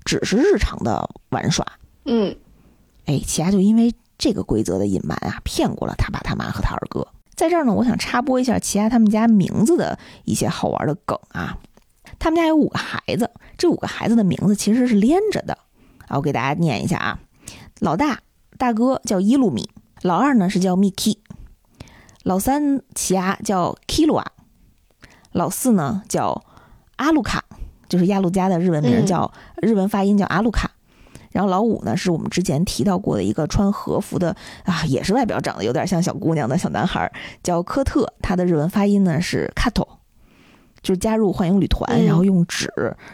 只是日常的玩耍。嗯哎，奇亚就因为这个规则的隐瞒啊，骗过了他爸他妈和他二哥。在这儿呢，我想插播一下齐亚他们家名字的一些好玩的梗啊。他们家有五个孩子，这五个孩子的名字其实是连着的啊。我给大家念一下啊，老大大哥叫伊鲁米，老二呢是叫 Miki，老三奇亚叫 Kilua，老四呢叫阿鲁卡，就是亚鲁加的日文名叫、日文发音叫阿鲁卡。然后老五呢，是我们之前提到过的一个穿和服的啊，也是外表长得有点像小姑娘的小男孩，叫科特。他的日文发音呢是 Kato，就是加入幻影旅团，嗯然后用纸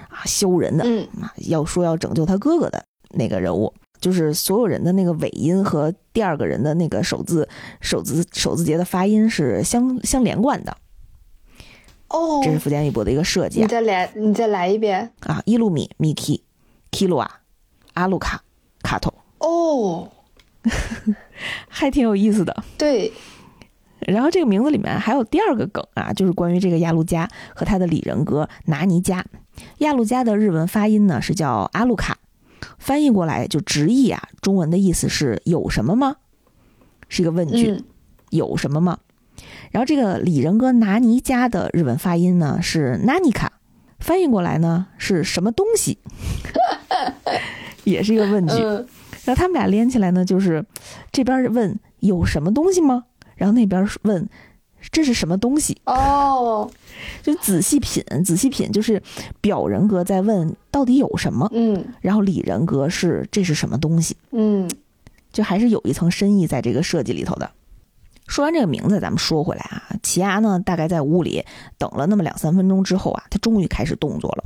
啊修人的嗯啊，要说要拯救他哥哥的那个人物。就是所有人的那个尾音和第二个人的那个首字首字首字节的发音是相相连贯的，哦这是福建一博的一个设计啊。你再来，你再来一遍。啊，伊路米、Miki、Kilua、阿鲁卡、卡头，哦，还挺有意思的。对，然后这个名字里面还有第二个梗啊，就是关于这个亚路加和他的里人格拿尼加。亚路加的日文发音呢是叫阿鲁卡，翻译过来就直译啊，中文的意思是有什么吗？是一个问句，嗯有什么吗？然后这个里人格拿尼加的日文发音呢是 nanika，翻译过来呢是什么东西？也是一个问句。嗯然后他们俩连起来呢，就是这边问有什么东西吗？然后那边问这是什么东西？哦，就仔细品，仔细品，就是表人格在问到底有什么，嗯然后里人格是这是什么东西，嗯就还是有一层深意在这个设计里头的。说完这个名字，咱们说回来啊，奇亚呢，大概在屋里等了那么两三分钟之后啊，他终于开始动作了。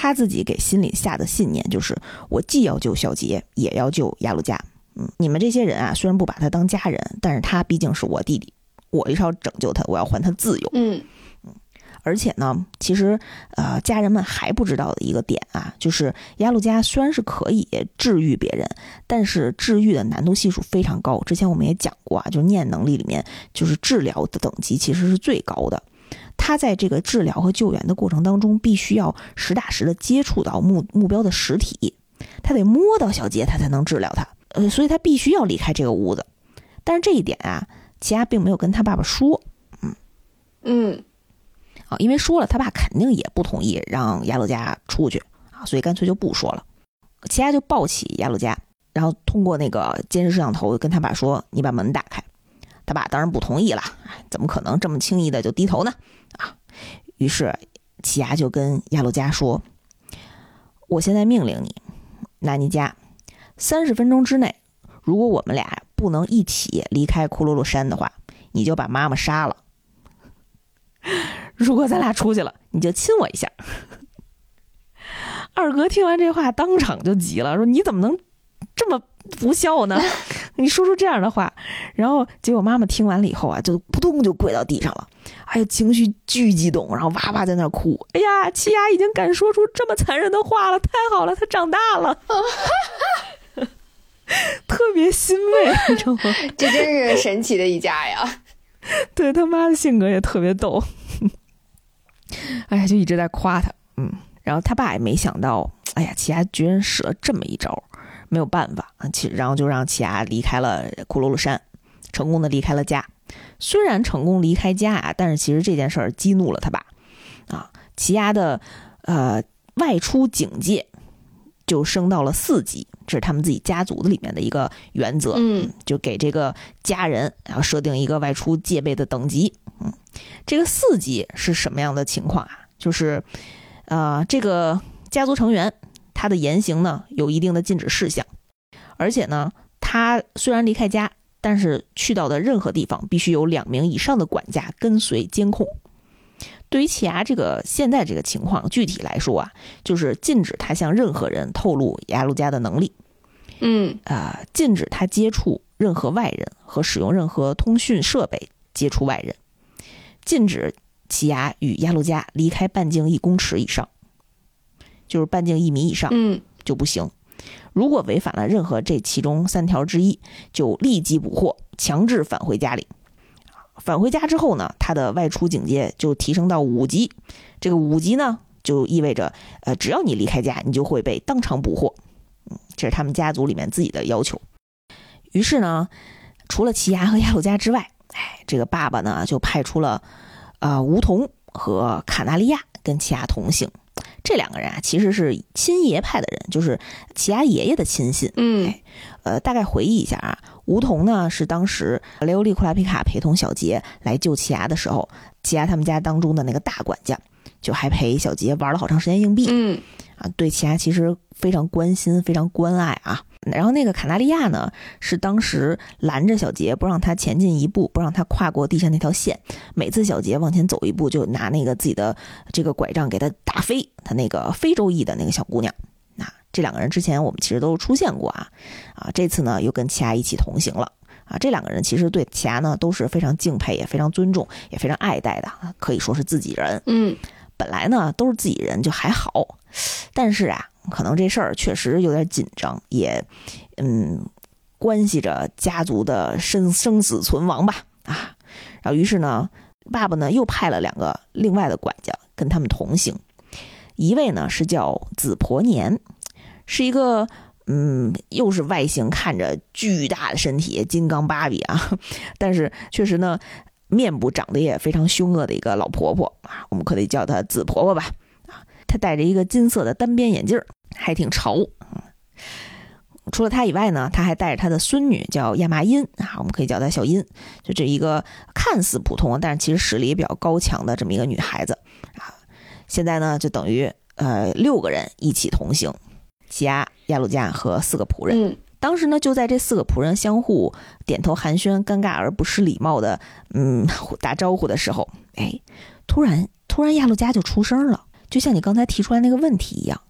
他自己给心里下的信念就是：我既要救小杰，也要救亚鲁加。嗯，你们这些人啊，虽然不把他当家人，但是他毕竟是我弟弟，我是要拯救他，我要还他自由。嗯而且呢，其实呃，家人们还不知道的一个点啊，就是亚鲁加虽然是可以治愈别人，但是治愈的难度系数非常高。之前我们也讲过啊，就是念能力里面，就是治疗的等级其实是最高的。他在这个治疗和救援的过程当中，必须要实打实的接触到目目标的实体，他得摸到小杰，他才能治疗他。呃，所以他必须要离开这个屋子。但是这一点啊，奇亚并没有跟他爸爸说，嗯嗯啊，因为说了，他爸肯定也不同意让亚鲁加出去啊，所以干脆就不说了。奇亚就抱起亚鲁加，然后通过那个监视摄像头跟他爸说：“你把门打开。”他爸当然不同意了，哎怎么可能这么轻易的就低头呢？啊，于是奇亚就跟亚鲁加说：“我现在命令你，纳尼加，三十分钟之内，如果我们俩不能一起离开库洛洛山的话，你就把妈妈杀了。”如果咱俩出去了，你就亲我一下。二哥听完这话，当场就急了，说：“你怎么能这么不孝呢？你说出这样的话。”然后结果妈妈听完了以后啊，就扑通就跪到地上了，哎呀，情绪巨激动，然后哇哇在那儿哭。哎呀，奇亚已经敢说出这么残忍的话了，太好了，他长大了，特别欣慰，你知道吗？这真是神奇的一家呀！对他妈的性格也特别逗，哎呀，就一直在夸他，嗯，然后他爸也没想到，哎呀，齐亚居然使了这么一招，没有办法啊，其然后就让奇亚离开了库洛鲁山，成功的离开了家。虽然成功离开家啊，但是其实这件事儿激怒了他爸，啊，奇亚的呃外出警戒就升到了四级，这是他们自己家族的里面的一个原则，嗯就给这个家人然后设定一个外出戒备的等级。嗯，这个四级是什么样的情况啊？就是，呃，这个家族成员他的言行呢有一定的禁止事项，而且呢，他虽然离开家，但是去到的任何地方必须有两名以上的管家跟随监控。对于奇牙这个现在这个情况，具体来说啊，就是禁止他向任何人透露雅鲁加的能力。嗯呃，禁止他接触任何外人和使用任何通讯设备接触外人，禁止奇牙与雅鲁加离开半径一公尺以上，就是半径一米以上嗯就不行。如果违反了任何这其中三条之一，就立即捕获，强制返回家里。返回家之后呢，他的外出警戒就提升到五级。这个五级呢，就意味着，呃，只要你离开家，你就会被当场捕获。嗯，这是他们家族里面自己的要求。于是呢，除了奇牙和亚鲁加之外，哎，这个爸爸呢就派出了啊梧桐和卡纳利亚跟奇亚同行。这两个人啊，其实是亲爷派的人，就是奇亚爷爷的亲信。嗯呃，大概回忆一下啊，梧桐呢是当时雷欧利库拉皮卡陪同小杰来救奇亚的时候，奇亚他们家当中的那个大管家，就还陪小杰玩了好长时间硬币。嗯啊，对奇亚其实非常关心，非常关爱啊。然后那个卡纳利亚呢，是当时拦着小杰不让他前进一步，不让他跨过地下那条线。每次小杰往前走一步，就拿那个自己的这个拐杖给他打飞他那个非洲裔的那个小姑娘。那这两个人之前我们其实都出现过啊，啊，这次呢又跟奇亚一起同行了。啊，这两个人其实对奇亚呢都是非常敬佩，也非常尊重，也非常爱戴的，啊可以说是自己人。嗯本来呢都是自己人就还好，但是啊，可能这事儿确实有点紧张，也嗯关系着家族的生生死存亡吧啊。然后于是呢，爸爸呢又派了两个另外的管家跟他们同行，一位呢是叫紫婆年，是一个。嗯，又是外形看着巨大的身体，金刚芭比啊，但是确实呢，面部长得也非常凶恶的一个老婆婆啊，我们可以叫她紫婆婆吧。啊，她戴着一个金色的单边眼镜儿，还挺潮。嗯除了他以外呢，他还带着他的孙女，叫亚麻音啊，我们可以叫她小音。就这一个看似普通，但是其实实力也比较高强的这么一个女孩子啊。现在呢，就等于呃六个人一起同行，奇亚、亚鲁加和四个仆人。嗯当时呢，就在这四个仆人相互点头寒暄、尴尬而不失礼貌的嗯 打招呼的时候，哎，突然突然亚路加就出声了，就像你刚才提出来那个问题一样，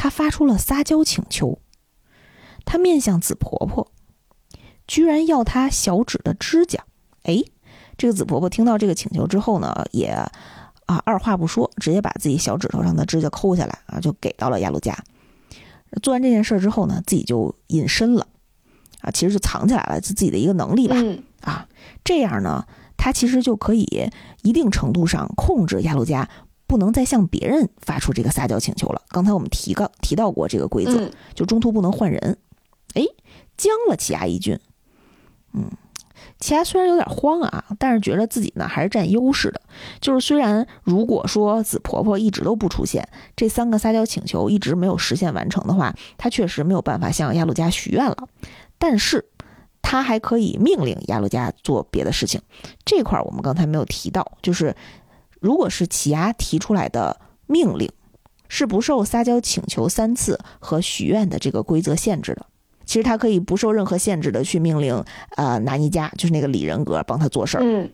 他发出了撒娇请求，他面向紫婆婆，居然要她小指的指甲。哎，这个紫婆婆听到这个请求之后呢，也啊二话不说，直接把自己小指头上的指甲抠下来啊，就给到了亚路加。做完这件事之后呢，自己就隐身了，啊，其实就藏起来了，是自己的一个能力吧，嗯啊，这样呢，他其实就可以一定程度上控制亚路加不能再向别人发出这个撒娇请求了。刚才我们提到提到过这个规则，嗯。就中途不能换人，哎，将了奇亚一军，嗯。奇亚虽然有点慌啊，但是觉得自己呢还是占优势的。就是虽然如果说紫婆婆一直都不出现，这三个撒娇请求一直没有实现完成的话，她确实没有办法向亚鲁加许愿了。但是她还可以命令亚鲁加做别的事情。这块儿我们刚才没有提到，就是如果是奇亚提出来的命令，是不受撒娇请求三次和许愿的这个规则限制的。其实他可以不受任何限制的去命令，呃，拿尼加就是那个里人格帮他做事儿嗯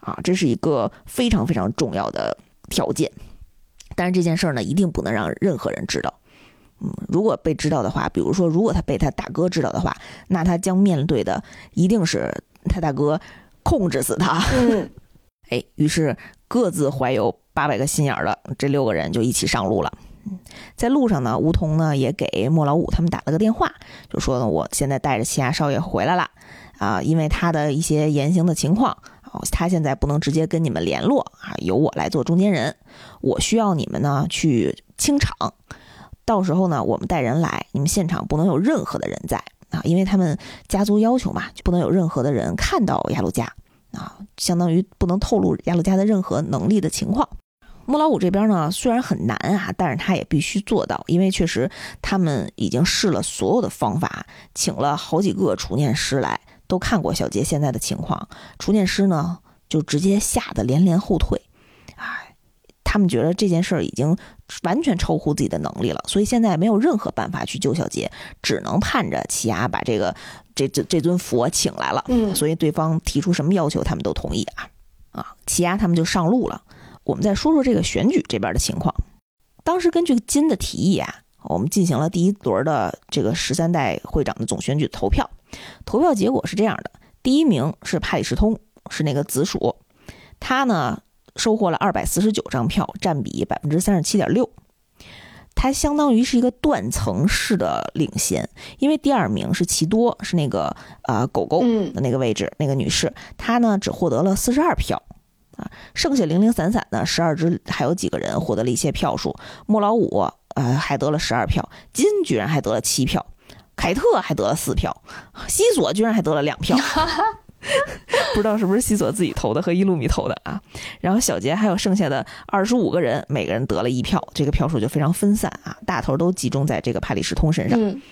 啊，这是一个非常非常重要的条件。但是这件事儿呢，一定不能让任何人知道。嗯，如果被知道的话，比如说如果他被他大哥知道的话，那他将面对的一定是他大哥控制死他。嗯哎，于是各自怀有八百个心眼儿的这六个人就一起上路了。在路上呢，梧桐呢也给莫老五他们打了个电话，就说呢，我现在带着奇亚少爷回来了，啊，因为他的一些言行的情况，啊他现在不能直接跟你们联络啊，由我来做中间人，我需要你们呢去清场，到时候呢我们带人来，你们现场不能有任何的人在。啊，因为他们家族要求嘛，就不能有任何的人看到亚鲁加啊，相当于不能透露亚鲁加的任何能力的情况。莫老五这边呢，虽然很难啊，但是他也必须做到，因为确实他们已经试了所有的方法，请了好几个除念师来，都看过小杰现在的情况。除念师呢，就直接吓得连连后退，哎，他们觉得这件事儿已经完全超乎自己的能力了，所以现在没有任何办法去救小杰，只能盼着奇亚把这个这这这尊佛请来了。嗯所以对方提出什么要求，他们都同意啊啊，齐亚他们就上路了。我们再说说这个选举这边的情况。当时根据金的提议啊，我们进行了第一轮的这个十三代会长的总选举投票。投票结果是这样的：第一名是帕里什通，是那个紫薯，他呢收获了二百四十九张票，占比百分之三十七点六。他相当于是一个断层式的领先，因为第二名是奇多，是那个呃狗狗嗯的那个位置，那个女士，她呢只获得了四十二票。啊，剩下零零散散的十二支，还有几个人获得了一些票数。莫老五呃还得了十二票，金居然还得了七票，凯特还得了四票，西索居然还得了两票。不知道是不是西索自己投的和伊路米投的啊？然后小杰还有剩下的二十五个人，每个人得了一票，这个票数就非常分散啊，大头都集中在这个帕里什通身上。嗯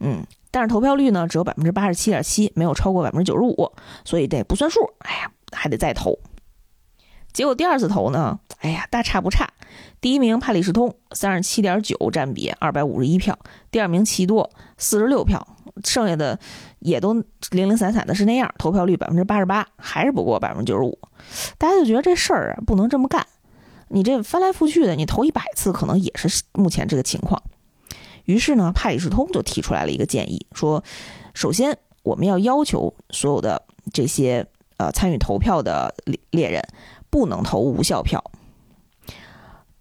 嗯，但是投票率呢只有百分之八十七点七，没有超过百分之九十五，所以这不算数。哎呀，还得再投。结果第二次投呢，哎呀，大差不差。第一名帕里斯通三十七点九占比，二百五十一票；第二名奇多四十六票，剩下的也都零零散散的是那样，投票率百分之八十八，还是不过百分之九十五。大家就觉得这事儿啊不能这么干，你这翻来覆去的，你投一百次可能也是目前这个情况。于是呢，帕里士通就提出来了一个建议，说，首先我们要要求所有的这些呃参与投票的猎猎人不能投无效票。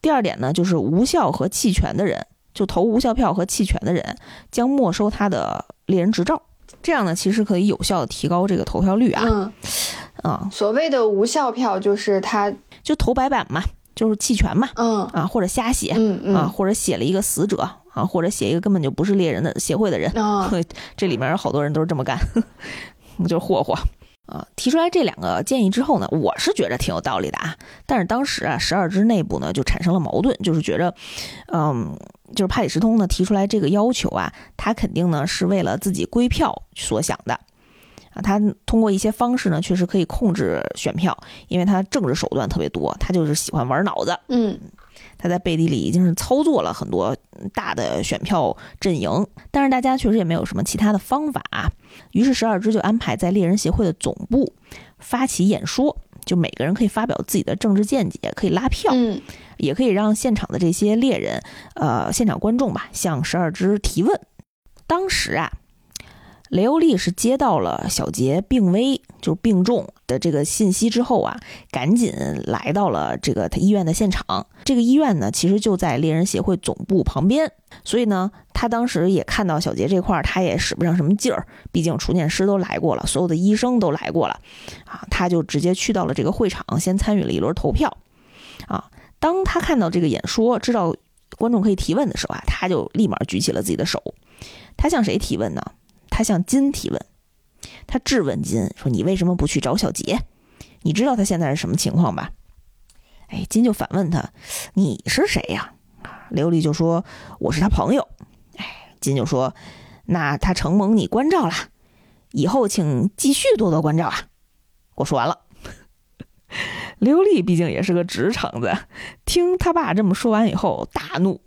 第二点呢，就是无效和弃权的人，就投无效票和弃权的人将没收他的猎人执照。这样呢，其实可以有效的提高这个投票率啊。嗯，啊，所谓的无效票就是他，就投白板嘛，就是弃权嘛，嗯啊，或者瞎写嗯嗯啊，或者写了一个死者啊，或者写一个根本就不是猎人的协会的人。啊 这里面有好多人都是这么干，就是霍霍啊。提出来这两个建议之后呢，我是觉着挺有道理的啊。但是当时啊，十二支内部呢就产生了矛盾，就是觉着，嗯，就是帕里斯通呢提出来这个要求啊，他肯定呢是为了自己归票所想的。啊，他通过一些方式呢，确实可以控制选票，因为他政治手段特别多，他就是喜欢玩脑子。嗯他在背地里已经是操作了很多大的选票阵营，但是大家确实也没有什么其他的方法，啊于是十二支就安排在猎人协会的总部发起演说，就每个人可以发表自己的政治见解，可以拉票，嗯也可以让现场的这些猎人，呃，现场观众吧，向十二支提问。当时啊，雷欧利是接到了小杰病危，就是病重的这个信息之后啊，赶紧来到了这个他医院的现场。这个医院呢，其实就在猎人协会总部旁边，所以呢，他当时也看到小杰这块儿，他也使不上什么劲儿，毕竟储检师都来过了，所有的医生都来过了，啊，他就直接去到了这个会场，先参与了一轮投票，啊，当他看到这个演说，知道观众可以提问的时候啊，他就立马举起了自己的手。他向谁提问呢？他向金提问。他质问金说：“你为什么不去找小杰？你知道他现在是什么情况吧？”哎，金就反问他：“你是谁呀？”刘丽就说：“我是他朋友。”哎，金就说：“那他承蒙你关照了，以后请继续多多关照啊。”我说完了。刘丽毕竟也是个直肠子，听他爸这么说完以后，大怒，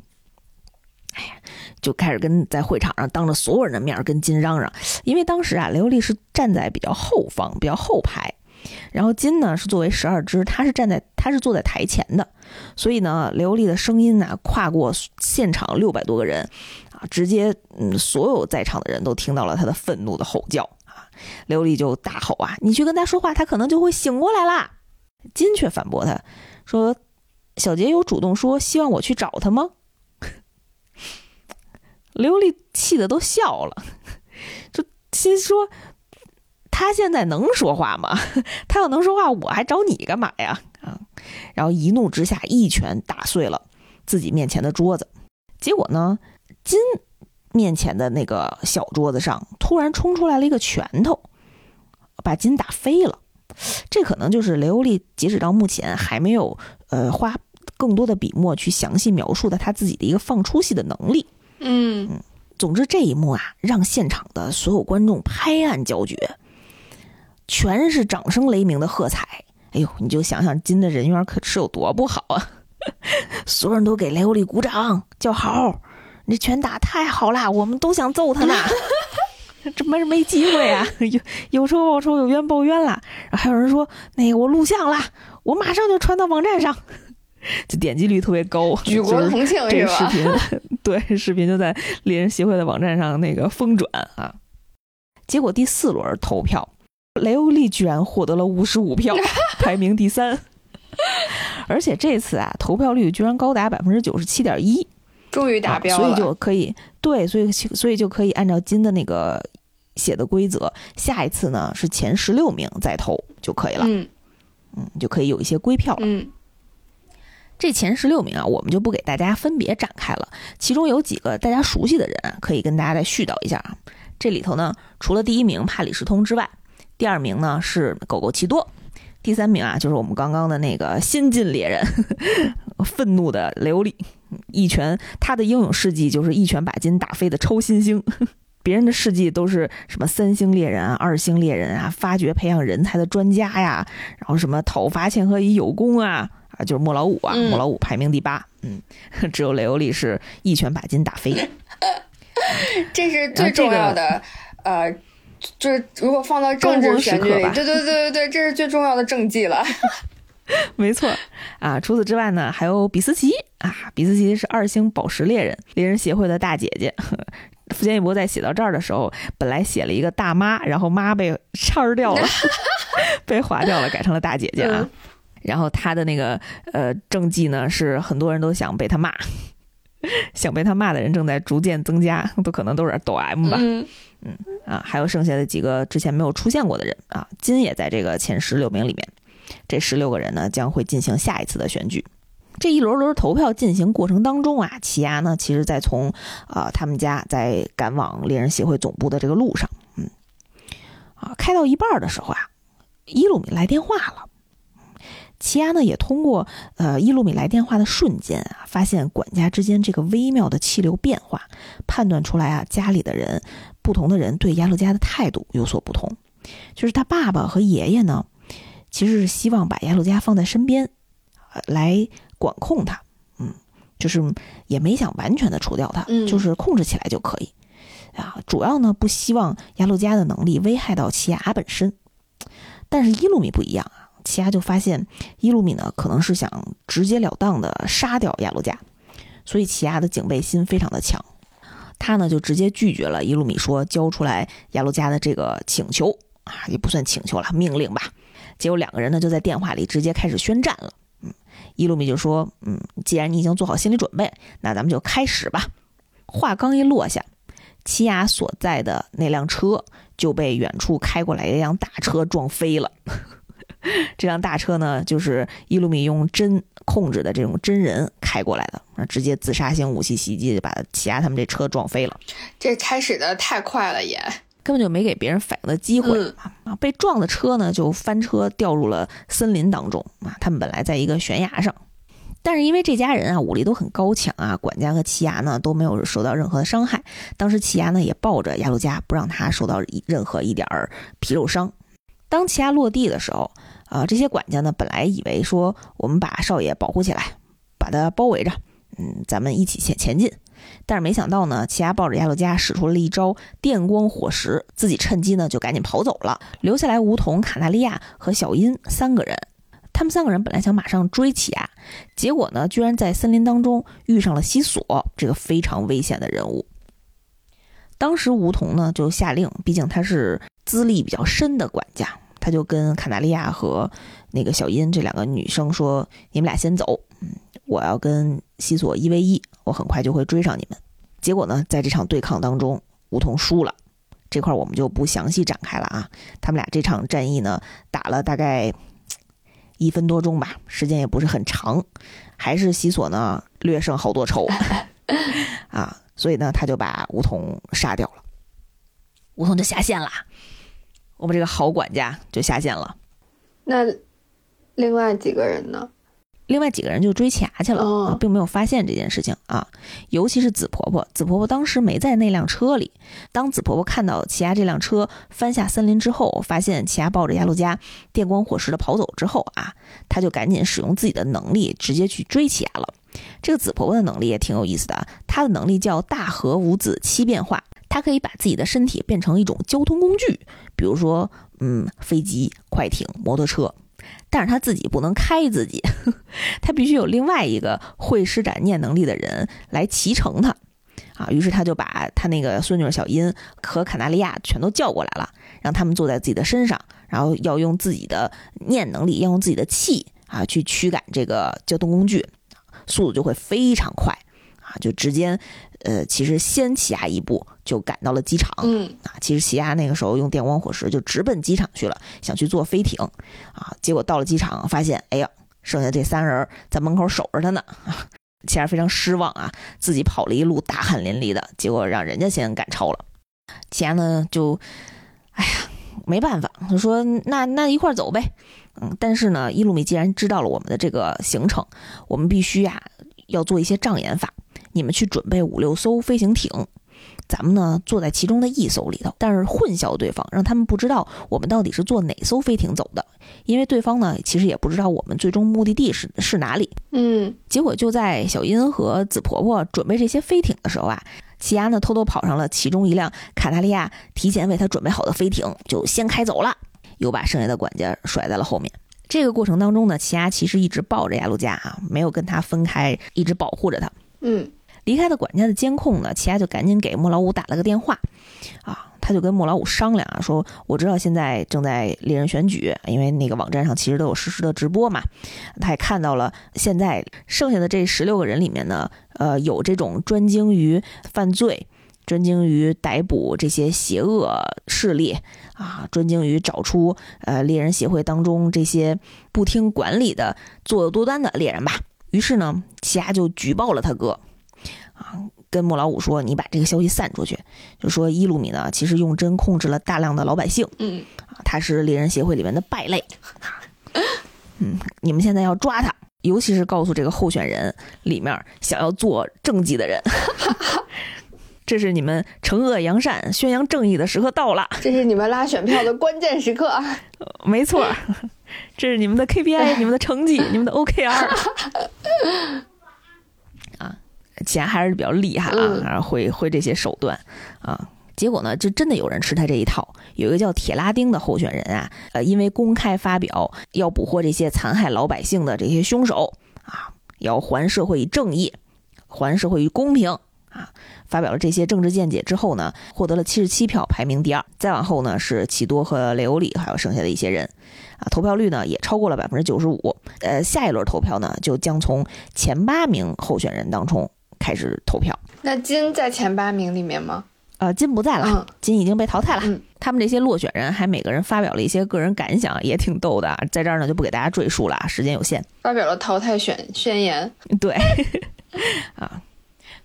哎呀，就开始跟在会场上当着所有人的面跟金嚷嚷。因为当时啊，刘丽是站在比较后方、比较后排，然后金呢是作为十二支，他是站在他是坐在台前的，所以呢，刘丽的声音呢跨过现场六百多个人啊，直接嗯，所有在场的人都听到了他的愤怒的吼叫啊。刘丽就大吼啊：“你去跟他说话，他可能就会醒过来啦。”金却反驳他说：“小杰有主动说希望我去找他吗？”刘丽气得都笑了，就心说：“他现在能说话吗？他要能说话，我还找你干嘛呀？”啊！然后一怒之下，一拳打碎了自己面前的桌子。结果呢，金面前的那个小桌子上突然冲出来了一个拳头，把金打飞了。这可能就是雷欧利截止到目前还没有呃花更多的笔墨去详细描述的他自己的一个放出戏的能力。嗯总之这一幕啊，让现场的所有观众拍案叫绝，全是掌声雷鸣的喝彩。哎呦，你就想想金的人缘可是有多不好啊！所有人都给雷欧里鼓掌叫好，你拳打太好啦，我们都想揍他呢。这没没机会啊！有有仇报仇，有冤报冤啦。还有人说，那个我录像啦，我马上就传到网站上，这点击率特别高，举国 就是同庆这个视？频，对，视频就在猎人协会的网站上那个疯转啊。结果第四轮投票，雷欧利居然获得了五十五票，排名第三。而且这次啊，投票率居然高达百分之九十七点一，终于达标了，啊所以就可以对，所以所以就可以按照金的那个写的规则，下一次呢是前十六名再投就可以了，嗯嗯，就可以有一些归票了。嗯这前十六名啊，我们就不给大家分别展开了，其中有几个大家熟悉的人，可以跟大家再絮叨一下啊。这里头呢，除了第一名帕里斯通之外，第二名呢是狗狗奇多，第三名啊就是我们刚刚的那个新晋猎人，愤怒的雷欧利，一拳他的英勇事迹就是一拳把金打飞的超新星。别人的事迹都是什么三星猎人啊、二星猎人啊、发掘培养人才的专家呀，然后什么讨伐千和乙有功啊啊，就是莫老五啊，嗯莫老五排名第八，嗯，只有雷欧力是一拳把金打飞。这是最重要的，呃，就是如果放到政治选举里，对对对对对，这是最重要的政绩了。没错啊，除此之外呢，还有比斯奇啊，比斯奇是二星宝石猎人，猎人协会的大姐姐。福建一博在写到这儿的时候，本来写了一个大妈，然后妈被叉儿掉了，被划掉了，改成了大姐姐啊。嗯然后他的那个呃政绩呢，是很多人都想被他骂，想被他骂的人正在逐渐增加，都可能都是抖 M 吧。嗯，啊，还有剩下的几个之前没有出现过的人啊，金也在这个前十六名里面。这十六个人呢，将会进行下一次的选举。这一轮轮投票进行过程当中啊，奇亚呢，其实在从啊、他们家在赶往猎人协会总部的这个路上，嗯，啊，开到一半儿的时候啊，伊鲁米来电话了。奇亚呢，也通过呃伊鲁米来电话的瞬间啊，发现管家之间这个微妙的气流变化，判断出来啊，家里的人不同的人对亚洛加的态度有所不同。就是他爸爸和爷爷呢，其实是希望把亚洛加放在身边，呃来管控他，嗯，就是也没想完全的除掉他，嗯就是控制起来就可以。啊，主要呢不希望亚洛加的能力危害到奇亚本身。但是伊鲁米不一样啊，奇亚就发现伊鲁米呢可能是想直截了当的杀掉亚洛加，所以奇亚的警备心非常的强。他呢就直接拒绝了伊鲁米说交出来亚洛加的这个请求啊，也不算请求了，命令吧。结果两个人呢就在电话里直接开始宣战了。嗯，伊鲁米就说：“嗯，既然你已经做好心理准备，那咱们就开始吧。”话刚一落下，奇亚所在的那辆车就被远处开过来一辆大车撞飞了。这辆大车呢，就是伊鲁米用真控制的这种真人开过来的，啊直接自杀性武器袭击，就把奇亚他们这车撞飞了。这开始的太快了也。根本就没给别人反应的机会嗯啊！被撞的车呢，就翻车掉入了森林当中啊。他们本来在一个悬崖上，但是因为这家人啊武力都很高强啊，管家和奇亚呢都没有受到任何的伤害。当时奇亚呢也抱着亚鲁加，不让他受到任何一点儿皮肉伤。当奇亚落地的时候，啊、这些管家呢本来以为说我们把少爷保护起来，把他包围着，嗯，咱们一起前前进。但是没想到呢，奇亚抱着亚洛加使出了一招电光火石，自己趁机呢就赶紧跑走了，留下来梧桐、卡纳利亚和小樱三个人。他们三个人本来想马上追奇亚，结果呢，居然在森林当中遇上了西索这个非常危险的人物。当时梧桐呢就下令，毕竟他是资历比较深的管家，他就跟卡纳利亚和那个小樱这两个女生说：“你们俩先走，嗯，我要跟西索一 v 一，我很快就会追上你们。”结果呢，在这场对抗当中，梧桐输了。这块儿我们就不详细展开了啊。他们俩这场战役呢，打了大概一分多钟吧，时间也不是很长，还是西索呢略胜好多筹 啊，所以呢，他就把梧桐杀掉了。梧桐就下线了，我们这个好管家就下线了。那另外几个人呢？另外几个人就追奇牙去了、哦啊，并没有发现这件事情啊。尤其是紫婆婆，紫婆婆当时没在那辆车里。当紫婆婆看到奇亚这辆车翻下森林之后，发现奇亚抱着亚路加电光火石的跑走之后啊，她就赶紧使用自己的能力直接去追奇亚了。这个紫婆婆的能力也挺有意思的，她的能力叫大和五子七变化，她可以把自己的身体变成一种交通工具，比如说嗯飞机、快艇、摩托车。但是他自己不能开自己，他必须有另外一个会施展念能力的人来骑乘他，啊，于是他就把他那个孙女小音和卡纳利亚全都叫过来了，让他们坐在自己的身上，然后要用自己的念能力，要用自己的气啊去驱赶这个交通工具，速度就会非常快啊，就直接呃，其实先起亚一步就赶到了机场，嗯，啊，其实起亚那个时候用电光火石就直奔机场去了，想去坐飞艇，啊，结果到了机场发现，哎呀，剩下这三人在门口守着他呢。齐亚非常失望啊，自己跑了一路大汗淋漓的，结果让人家先赶超了。齐亚呢就，哎呀，没办法，他说那那一块走呗。嗯，但是呢，伊鲁米既然知道了我们的这个行程，我们必须呀要做一些障眼法。你们去准备五六艘飞行艇，咱们呢坐在其中的一艘里头，但是混淆对方，让他们不知道我们到底是坐哪艘飞艇走的，因为对方呢其实也不知道我们最终目的地是是哪里。嗯，结果就在小英和紫婆婆准备这些飞艇的时候啊，奇亚呢偷偷跑上了其中一辆卡塔利亚提前为他准备好的飞艇，就先开走了，又把剩下的管家甩在了后面。这个过程当中呢，奇亚其实一直抱着亚路加啊，没有跟他分开，一直保护着他。嗯。离开的管家的监控呢，奇亚就赶紧给莫老五打了个电话，啊，他就跟莫老五商量啊，说我知道现在正在猎人选举，因为那个网站上其实都有实时的直播嘛，他也看到了现在剩下的这十六个人里面呢，呃，有这种专精于犯罪、专精于逮捕这些邪恶势力啊，专精于找出呃猎人协会当中这些不听管理的作恶多端的猎人吧。于是呢，奇亚就举报了他哥。啊，跟莫老五说，你把这个消息散出去，就说伊鲁米呢，其实用针控制了大量的老百姓，嗯，啊，他是猎人协会里面的败类，嗯，你们现在要抓他，尤其是告诉这个候选人里面想要做政绩的人，这是你们惩恶扬善、宣扬正义的时刻到了，这是你们拉选票的关键时刻，没错，这是你们的 KPI、你们的成绩、你们的 OKR。啊钱还是比较厉害啊，然后会会这些手段啊。结果呢，就真的有人吃他这一套。有一个叫铁拉丁的候选人啊，呃，因为公开发表要捕获这些残害老百姓的这些凶手啊，要还社会以正义，还社会以公平啊，发表了这些政治见解之后呢，获得了七十七票，排名第二。再往后呢，是奇多和雷欧里，还有剩下的一些人啊，投票率呢也超过了百分之九十五。呃，下一轮投票呢，就将从前八名候选人当中。开始投票，那金在前八名里面吗？呃，金不在了，金已经被淘汰了。嗯，他们这些落选人还每个人发表了一些个人感想，也挺逗的。在这儿呢，就不给大家赘述了，时间有限。发表了淘汰选宣言。对，啊。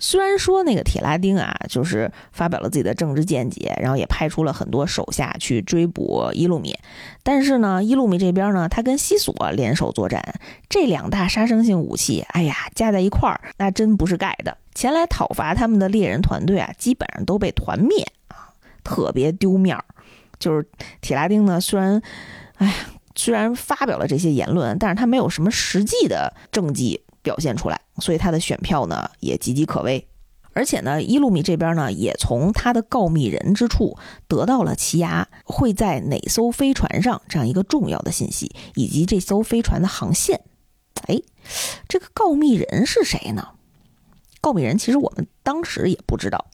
虽然说那个铁拉丁啊，就是发表了自己的政治见解，然后也派出了很多手下去追捕伊路米，但是呢，伊路米这边呢，他跟西索联手作战，这两大杀伤性武器，哎呀，加在一块儿，那真不是盖的。前来讨伐他们的猎人团队啊，基本上都被团灭啊，特别丢面儿。就是铁拉丁呢，虽然，哎呀，虽然发表了这些言论，但是他没有什么实际的政绩。表现出来，所以他的选票呢也岌岌可危。而且呢，伊路米这边呢也从他的告密人之处得到了奇亚会在哪艘飞船上这样一个重要的信息，以及这艘飞船的航线。哎，这个告密人是谁呢？告密人其实我们当时也不知道。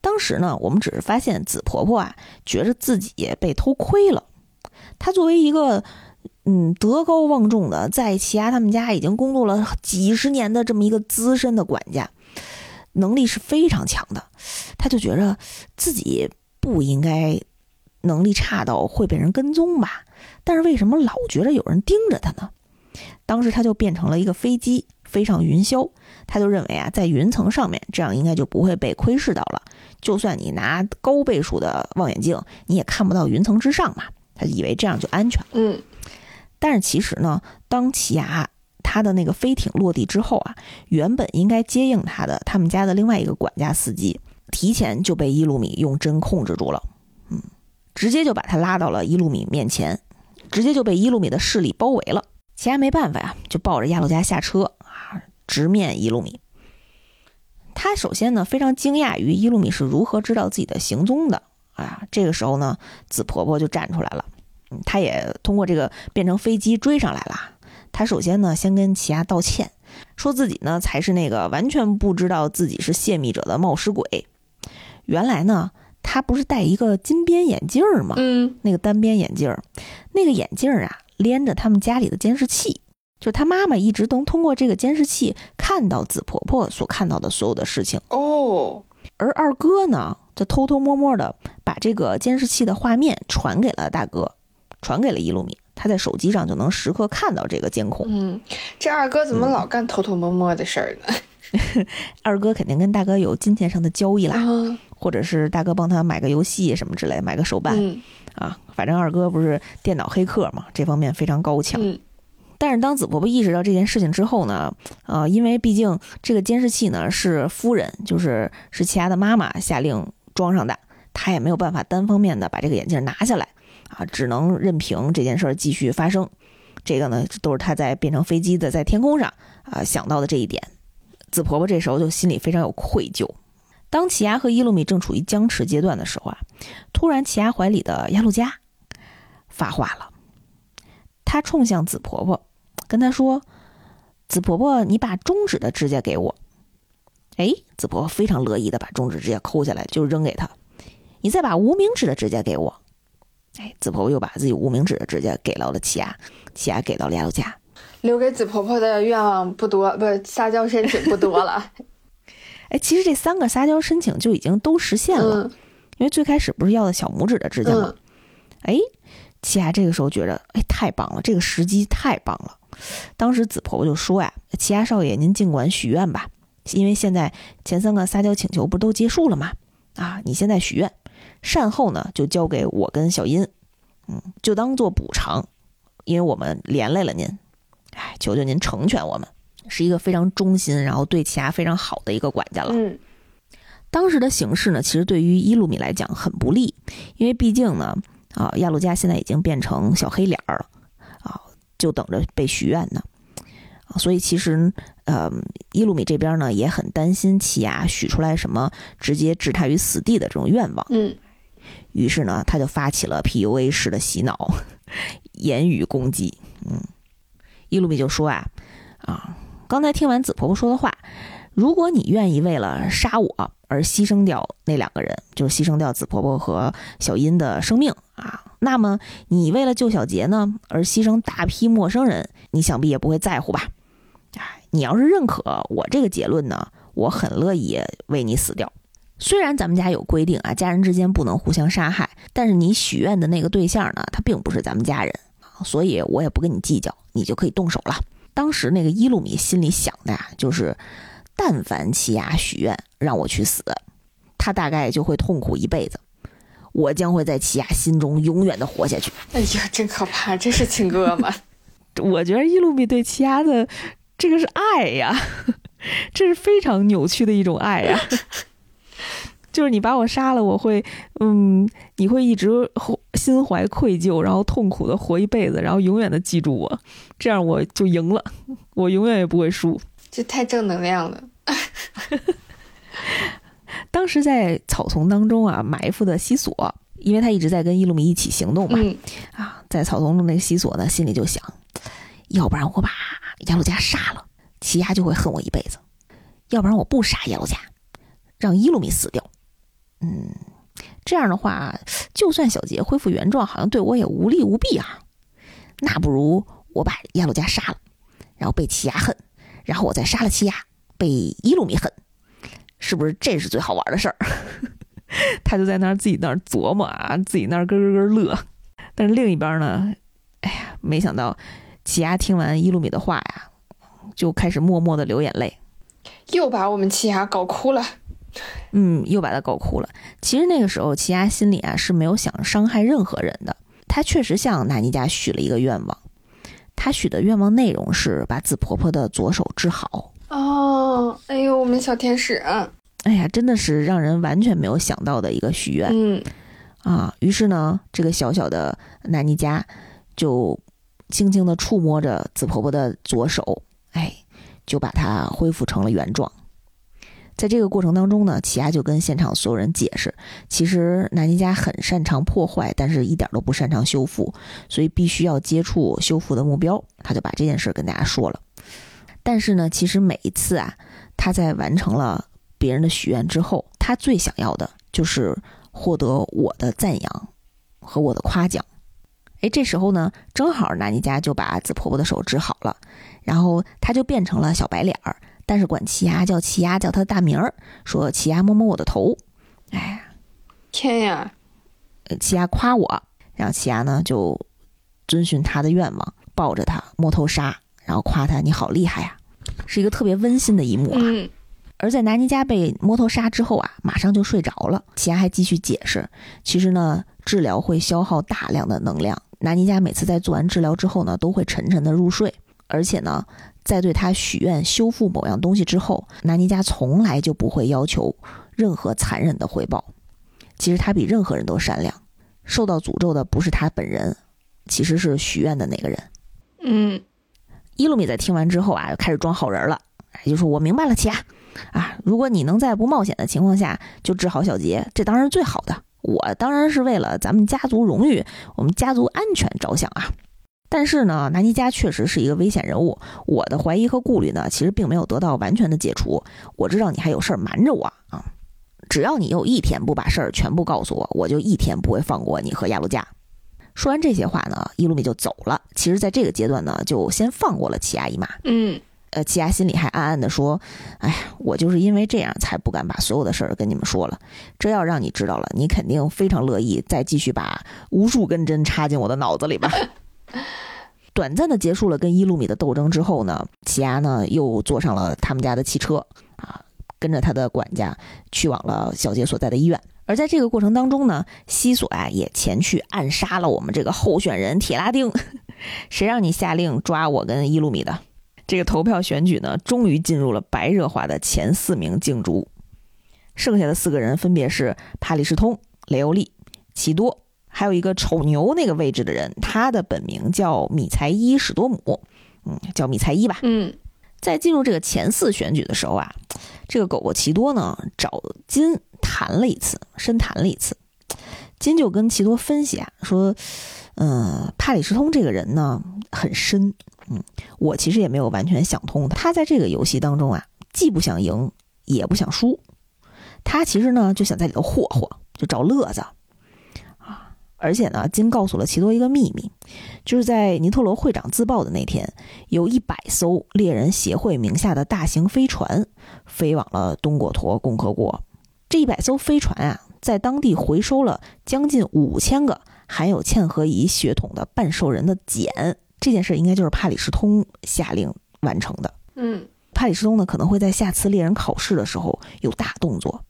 当时呢，我们只是发现紫婆婆啊觉着自己被偷窥了。她作为一个。嗯，德高望重的，在齐亚他们家已经工作了几十年的这么一个资深的管家，能力是非常强的。他就觉着自己不应该能力差到会被人跟踪吧？但是为什么老觉着有人盯着他呢？当时他就变成了一个飞机，飞上云霄。他就认为啊，在云层上面，这样应该就不会被窥视到了。就算你拿高倍数的望远镜，你也看不到云层之上嘛。他以为这样就安全。嗯。但是其实呢，当奇亚他的那个飞艇落地之后啊，原本应该接应他的他们家的另外一个管家司机，提前就被伊鲁米用针控制住了，嗯，直接就把他拉到了伊鲁米面前，直接就被伊鲁米的势力包围了。奇亚没办法呀，就抱着亚洛加下车啊，直面伊鲁米。他首先呢，非常惊讶于伊鲁米是如何知道自己的行踪的啊。这个时候呢，紫婆婆就站出来了。他也通过这个变成飞机追上来了。他首先呢，先跟奇亚道歉，说自己呢才是那个完全不知道自己是泄密者的冒失鬼。原来呢，他不是戴一个金边眼镜吗？嗯，那个单边眼镜，那个眼镜啊，连着他们家里的监视器，就是他妈妈一直能通过这个监视器看到紫婆婆所看到的所有的事情。哦，而二哥呢，就偷偷摸摸的把这个监视器的画面传给了大哥。传给了伊路米，他在手机上就能时刻看到这个监控。嗯，这二哥怎么老干偷偷摸摸的事儿呢？二哥肯定跟大哥有金钱上的交易啦，啊，或者是大哥帮他买个游戏什么之类，买个手办、嗯啊。反正二哥不是电脑黑客嘛，这方面非常高强。嗯但是当紫婆婆意识到这件事情之后呢，呃，因为毕竟这个监视器呢是夫人，就是是齐亚的妈妈下令装上的，她也没有办法单方面的把这个眼镜拿下来啊，只能任凭这件事儿继续发生。这个呢，都是他在变成飞机的在天空上啊想到的这一点。紫婆婆这时候就心里非常有愧疚。当齐亚和伊露米正处于僵持阶段的时候啊，突然齐亚怀里的亚路加发话了，他冲向紫婆婆，跟她说：“紫婆婆，你把中指的指甲给我。”哎，紫婆婆非常乐意的把中指指甲抠下来就扔给他。你再把无名指的指甲给我。哎，紫婆婆又把自己无名指的指甲给到了齐亚，齐亚给到了亚路加。留给紫婆婆的愿望不多，不是撒娇申请不多了。哎，其实这三个撒娇申请就已经都实现了，嗯因为最开始不是要的小拇指的指甲吗？嗯哎，齐亚这个时候觉得，哎，太棒了，这个时机太棒了。当时紫婆婆就说呀：“齐亚少爷，您尽管许愿吧，因为现在前三个撒娇请求不都结束了吗？啊，你现在许愿，善后呢就交给我跟小音，嗯，就当做补偿，因为我们连累了您，哎，求求您成全我们，是一个非常忠心，然后对齐亚非常好的一个管家了。嗯。当时的形势呢，其实对于伊路米来讲很不利，因为毕竟呢，啊，亚路加现在已经变成小黑脸儿了，啊，就等着被许愿呢，啊，所以其实，呃，伊路米这边呢也很担心奇亚许出来什么直接置他于死地的这种愿望，嗯于是呢，他就发起了 PUA 式的洗脑，言语攻击。嗯，伊露米就说啊，啊，刚才听完紫婆婆说的话，如果你愿意为了杀我而牺牲掉那两个人，就是牺牲掉紫婆婆和小英的生命啊，那么你为了救小杰呢而牺牲大批陌生人，你想必也不会在乎吧？哎，你要是认可我这个结论呢，我很乐意为你死掉。虽然咱们家有规定啊，家人之间不能互相杀害，但是你许愿的那个对象呢，他并不是咱们家人，所以我也不跟你计较，你就可以动手了。当时那个伊露米心里想的呀，就是，但凡奇亚许愿让我去死，他大概就会痛苦一辈子，我将会在奇亚心中永远的活下去。哎呀，真可怕！这是亲哥吗？我觉得伊露米对奇亚的这个是爱呀，这是非常扭曲的一种爱呀。就是你把我杀了，我会，嗯，你会一直心怀愧疚，然后痛苦的活一辈子，然后永远的记住我，这样我就赢了，我永远也不会输。这太正能量了。当时在草丛当中啊，埋伏的西索，因为他一直在跟伊路米一起行动嘛，嗯啊，在草丛中那个西索呢，心里就想，要不然我把亚路加杀了，奇亚就会恨我一辈子；要不然我不杀亚路加，让伊路米死掉。嗯，这样的话，就算小杰恢复原状，好像对我也无利无弊啊。那不如我把亚鲁加杀了，然后被齐亚恨，然后我再杀了齐亚，被伊露米恨，是不是这是最好玩的事儿？他就在那儿自己那儿琢磨啊，自己那儿咯咯咯乐。但是另一边呢，哎呀，没想到齐亚听完伊露米的话呀，就开始默默的流眼泪。又把我们齐亚搞哭了。嗯，又把他搞哭了。其实那个时候，齐亚心里啊是没有想伤害任何人的。他确实向纳尼加许了一个愿望，他许的愿望内容是把紫婆婆的左手治好。哦，哎呦，我们小天使。哎呀，真的是让人完全没有想到的一个许愿。嗯啊，于是呢，这个小小的纳尼加就轻轻地触摸着紫婆婆的左手，哎，就把它恢复成了原状。在这个过程当中呢，奇亚就跟现场所有人解释，其实纳尼加很擅长破坏，但是一点都不擅长修复，所以必须要接触修复的目标。他就把这件事跟大家说了。但是呢，其实每一次啊，他在完成了别人的许愿之后，他最想要的就是获得我的赞扬和我的夸奖。哎，这时候呢，正好纳尼加就把紫婆婆的手治好了，然后他就变成了小白脸儿，但是管奇牙叫奇牙，叫他的大名儿，说奇牙摸摸我的头。哎，天呀！呃齐亚夸我，然后奇牙呢就遵循他的愿望，抱着他摸头杀，然后夸他你好厉害呀，是一个特别温馨的一幕啊。嗯而在南尼加被摸头杀之后啊，马上就睡着了。奇亚还继续解释，其实呢，治疗会消耗大量的能量。南尼加每次在做完治疗之后呢，都会沉沉的入睡，而且呢，在对他许愿修复某样东西之后，南尼加从来就不会要求任何残忍的回报。其实他比任何人都善良，受到诅咒的不是他本人，其实是许愿的那个人。嗯伊鲁米在听完之后啊，就开始装好人了，也就说我明白了，奇亚啊，如果你能在不冒险的情况下就治好小杰，这当然是最好的。我当然是为了咱们家族荣誉、我们家族安全着想啊。但是呢，南尼加确实是一个危险人物，我的怀疑和顾虑呢，其实并没有得到完全的解除。我知道你还有事儿瞒着我啊，只要你有一天不把事儿全部告诉我，我就一天不会放过你和亚路加。说完这些话呢，伊鲁米就走了。其实，在这个阶段呢，就先放过了奇亚一马。嗯呃，奇亚心里还暗暗的说：“哎呀，我就是因为这样才不敢把所有的事儿跟你们说了。这要让你知道了，你肯定非常乐意再继续把无数根针插进我的脑子里吧。” 短暂的结束了跟伊鲁米的斗争之后呢，奇亚呢又坐上了他们家的汽车啊，跟着他的管家去往了小杰所在的医院。而在这个过程当中呢，西索啊也前去暗杀了我们这个候选人铁拉丁。谁让你下令抓我跟伊鲁米的？这个投票选举呢，终于进入了白热化的前四名竞逐，剩下的四个人分别是帕里斯通、雷欧利、奇多，还有一个丑牛那个位置的人，他的本名叫米才伊史多姆，嗯，叫米才伊吧。嗯在进入这个前四选举的时候啊，这个狗狗奇多呢找金谈了一次，深谈了一次。金就跟奇多分析啊，说，嗯、帕里斯通这个人呢很深，嗯，我其实也没有完全想通他在这个游戏当中啊，既不想赢，也不想输，他其实呢就想在里头霍霍，就找乐子啊。而且呢，金告诉了奇多一个秘密，就是在尼特罗会长自爆的那天，有一百艘猎人协会名下的大型飞船飞往了东果陀共和国。这一百艘飞船啊，在当地回收了将近五千个含有嵌合仪血统的半兽人的茧。这件事应该就是帕里斯通下令完成的。嗯帕里斯通呢可能会在下次猎人考试的时候有大动作，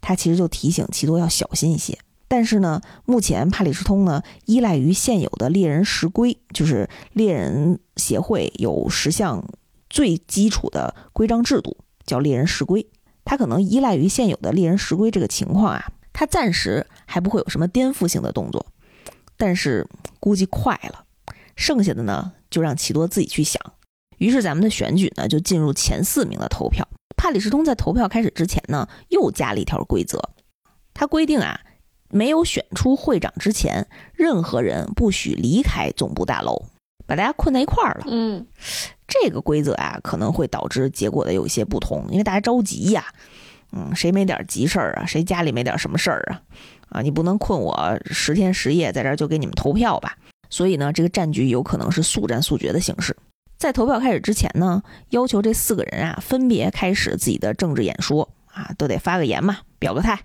他其实就提醒奇多要小心一些。但是呢，目前帕里斯通呢依赖于现有的猎人十规，就是猎人协会有十项最基础的规章制度，叫猎人十规。他可能依赖于现有的猎人十规这个情况啊，他暂时还不会有什么颠覆性的动作，但是估计快了。剩下的呢，就让奇多自己去想。于是咱们的选举呢，就进入前四名的投票。帕里斯通在投票开始之前呢，又加了一条规则，他规定啊，没有选出会长之前，任何人不许离开总部大楼，把大家困在一块儿了。嗯这个规则啊，可能会导致结果的有一些不同，因为大家着急呀、嗯，谁没点急事儿啊？谁家里没点什么事儿啊？啊，你不能困我十天十夜在这儿就给你们投票吧？所以呢，这个战局有可能是速战速决的形式。在投票开始之前呢，要求这四个人啊分别开始自己的政治演说啊，都得发个言嘛，表个态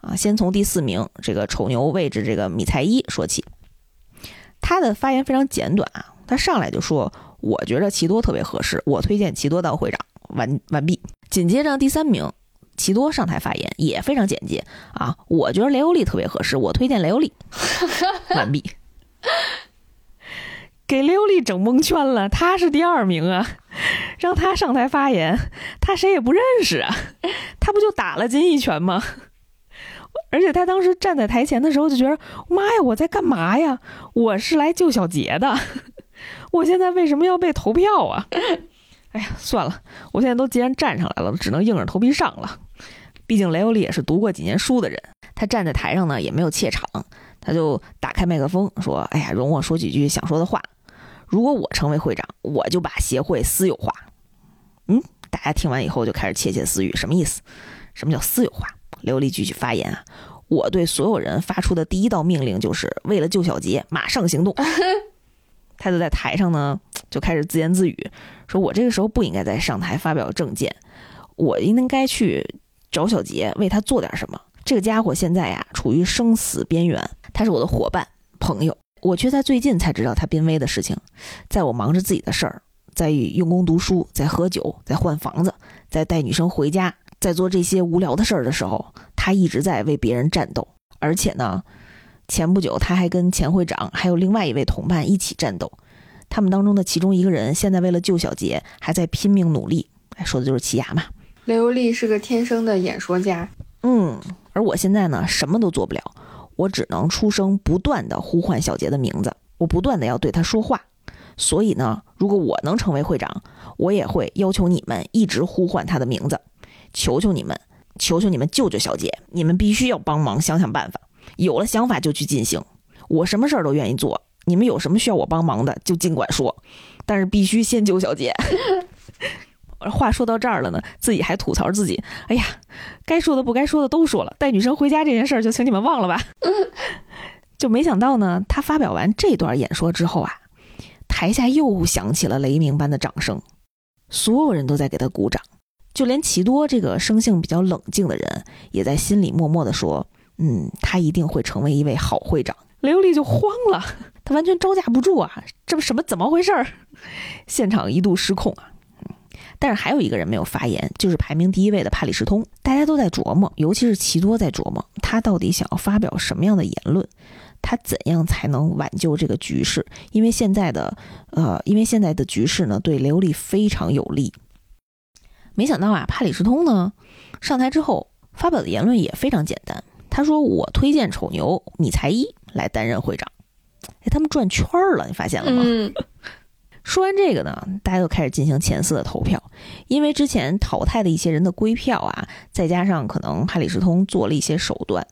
啊。先从第四名这个丑牛位置这个米才伊说起，他的发言非常简短啊，他上来就说：“我觉得奇多特别合适，我推荐奇多当会长。”完完毕。紧接着第三名奇多上台发言也非常简洁啊，我觉得雷欧利特别合适，我推荐雷欧利。完毕。给雷欧利整蒙圈了，他是第二名啊，让他上台发言，他谁也不认识啊，他不就打了金一拳吗？而且他当时站在台前的时候就觉得，妈呀，我在干嘛呀？我是来救小杰的，我现在为什么要被投票啊？哎呀，算了，我现在都既然站上来了，只能硬着头皮上了。毕竟雷欧利也是读过几年书的人，他站在台上呢也没有怯场，他就打开麦克风说：“哎呀，容我说几句想说的话。如果我成为会长，我就把协会私有化。”嗯，大家听完以后就开始窃窃私语，什么意思？什么叫私有化？雷欧利继续发言啊，我对所有人发出的第一道命令就是为了救小杰，马上行动。他就在台上呢，就开始自言自语，说我这个时候不应该再上台发表政见，我应该去找小杰，为他做点什么。这个家伙现在呀，处于生死边缘，他是我的伙伴、朋友，我却在最近才知道他濒危的事情。在我忙着自己的事儿，在用功读书，在喝酒，在换房子，在带女生回家，在做这些无聊的事儿的时候，他一直在为别人战斗。而且呢，前不久他还跟前会长还有另外一位同伴一起战斗。他们当中的其中一个人现在为了救小杰，还在拼命努力。哎，说的就是齐牙嘛。雷欧利是个天生的演说家。嗯，而我现在呢，什么都做不了，我只能出声，不断的呼唤小杰的名字，我不断的要对他说话。所以呢，如果我能成为会长，我也会要求你们一直呼唤他的名字，求求你们，求求你们救救小杰，你们必须要帮忙想想办法，有了想法就去进行，我什么事儿都愿意做。你们有什么需要我帮忙的，就尽管说，但是必须先救小杰。话说到这儿了呢，自己还吐槽自己：“哎呀，该说的不该说的都说了，带女生回家这件事儿就请你们忘了吧。”就没想到呢，他发表完这段演说之后啊，台下又响起了雷鸣般的掌声，所有人都在给他鼓掌，就连奇多这个生性比较冷静的人，也在心里默默地说：“嗯，他一定会成为一位好会长。”雷欧利就慌了，他完全招架不住啊！这不什么怎么回事儿？现场一度失控啊！但是还有一个人没有发言，就是排名第一位的帕里什通。大家都在琢磨，尤其是奇多在琢磨，他到底想要发表什么样的言论？他怎样才能挽救这个局势？因为现在的，呃，因为现在的局势呢，对雷欧利非常有利。没想到啊，帕里斯通呢上台之后发表的言论也非常简单。他说：“我推荐丑牛米才一来担任会长。”哎，他们转圈儿了，你发现了吗？说完这个呢，大家又开始进行前四的投票。因为之前淘汰的一些人的归票啊，再加上可能帕里斯通做了一些手段，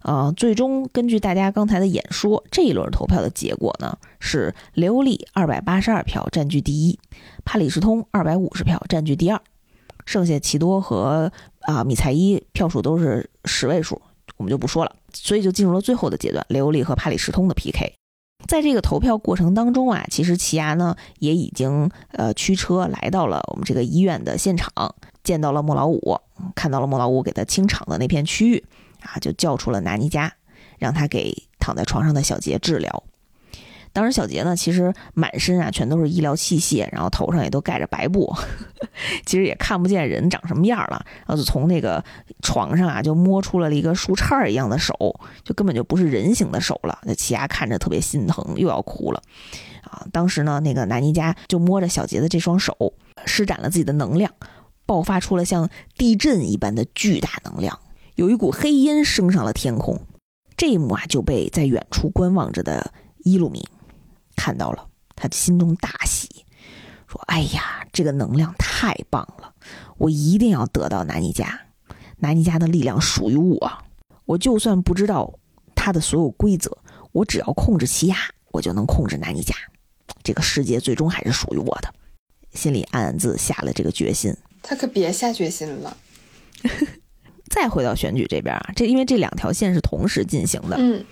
呃，最终根据大家刚才的演说，这一轮投票的结果呢是刘丽二百八十二票占据第一，帕里斯通二百五十票占据第二，剩下奇多和啊米才伊票数都是十位数。我们就不说了，所以就进入了最后的阶段，雷欧利和帕里什通的 PK。在这个投票过程当中啊，其实奇牙呢也已经呃驱车来到了我们这个医院的现场，见到了莫老五，看到了莫老五给他清场的那片区域啊，就叫出了拿尼加，让他给躺在床上的小杰治疗。当时小杰呢，其实满身啊全都是医疗器械，然后头上也都盖着白布，其实也看不见人长什么样了。然后就从那个床上啊，就摸出了一个树杈一样的手，就根本就不是人形的手了。那齐亚看着特别心疼，又要哭了。啊，当时呢，那个南尼加就摸着小杰的这双手，施展了自己的能量，爆发出了像地震一般的巨大能量，有一股黑烟升上了天空。这一幕啊，就被在远处观望着的伊鲁米。看到了，他心中大喜，说：“哎呀，这个能量太棒了！我一定要得到南尼加，南尼加的力量属于我。我就算不知道他的所有规则，我只要控制奇亚，我就能控制南尼加。这个世界最终还是属于我的。”心里暗暗自下了这个决心。他可别下决心了。再回到选举这边啊，这因为这两条线是同时进行的。嗯。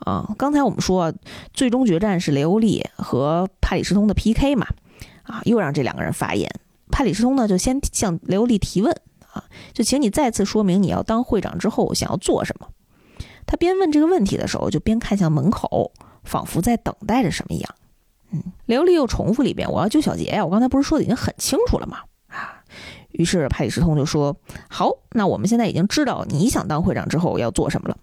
啊，刚才我们说，最终决战是雷欧利和帕里斯通的 PK 嘛？啊，又让这两个人发言。帕里斯通呢，就先向雷欧利提问啊，就请你再次说明你要当会长之后想要做什么。他边问这个问题的时候，就边看向门口，仿佛在等待着什么一样。嗯，雷欧利又重复了一遍：“我要救小杰呀！我刚才不是说的已经很清楚了吗？”啊，于是帕里斯通就说：“好，那我们现在已经知道你想当会长之后要做什么了。”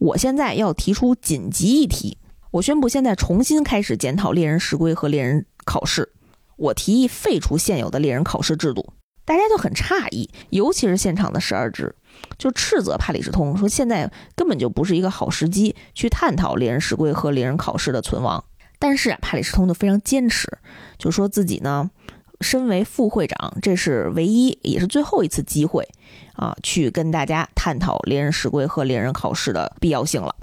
我现在要提出紧急议题，我宣布现在重新开始检讨猎人时规和猎人考试。我提议废除现有的猎人考试制度，大家就很诧异，尤其是现场的十二只，就斥责帕里斯通说现在根本就不是一个好时机去探讨猎人时规和猎人考试的存亡。但是啊，帕里斯通就非常坚持，就说自己呢。身为副会长，这是唯一也是最后一次机会，啊，去跟大家探讨猎人时规和猎人考试的必要性了。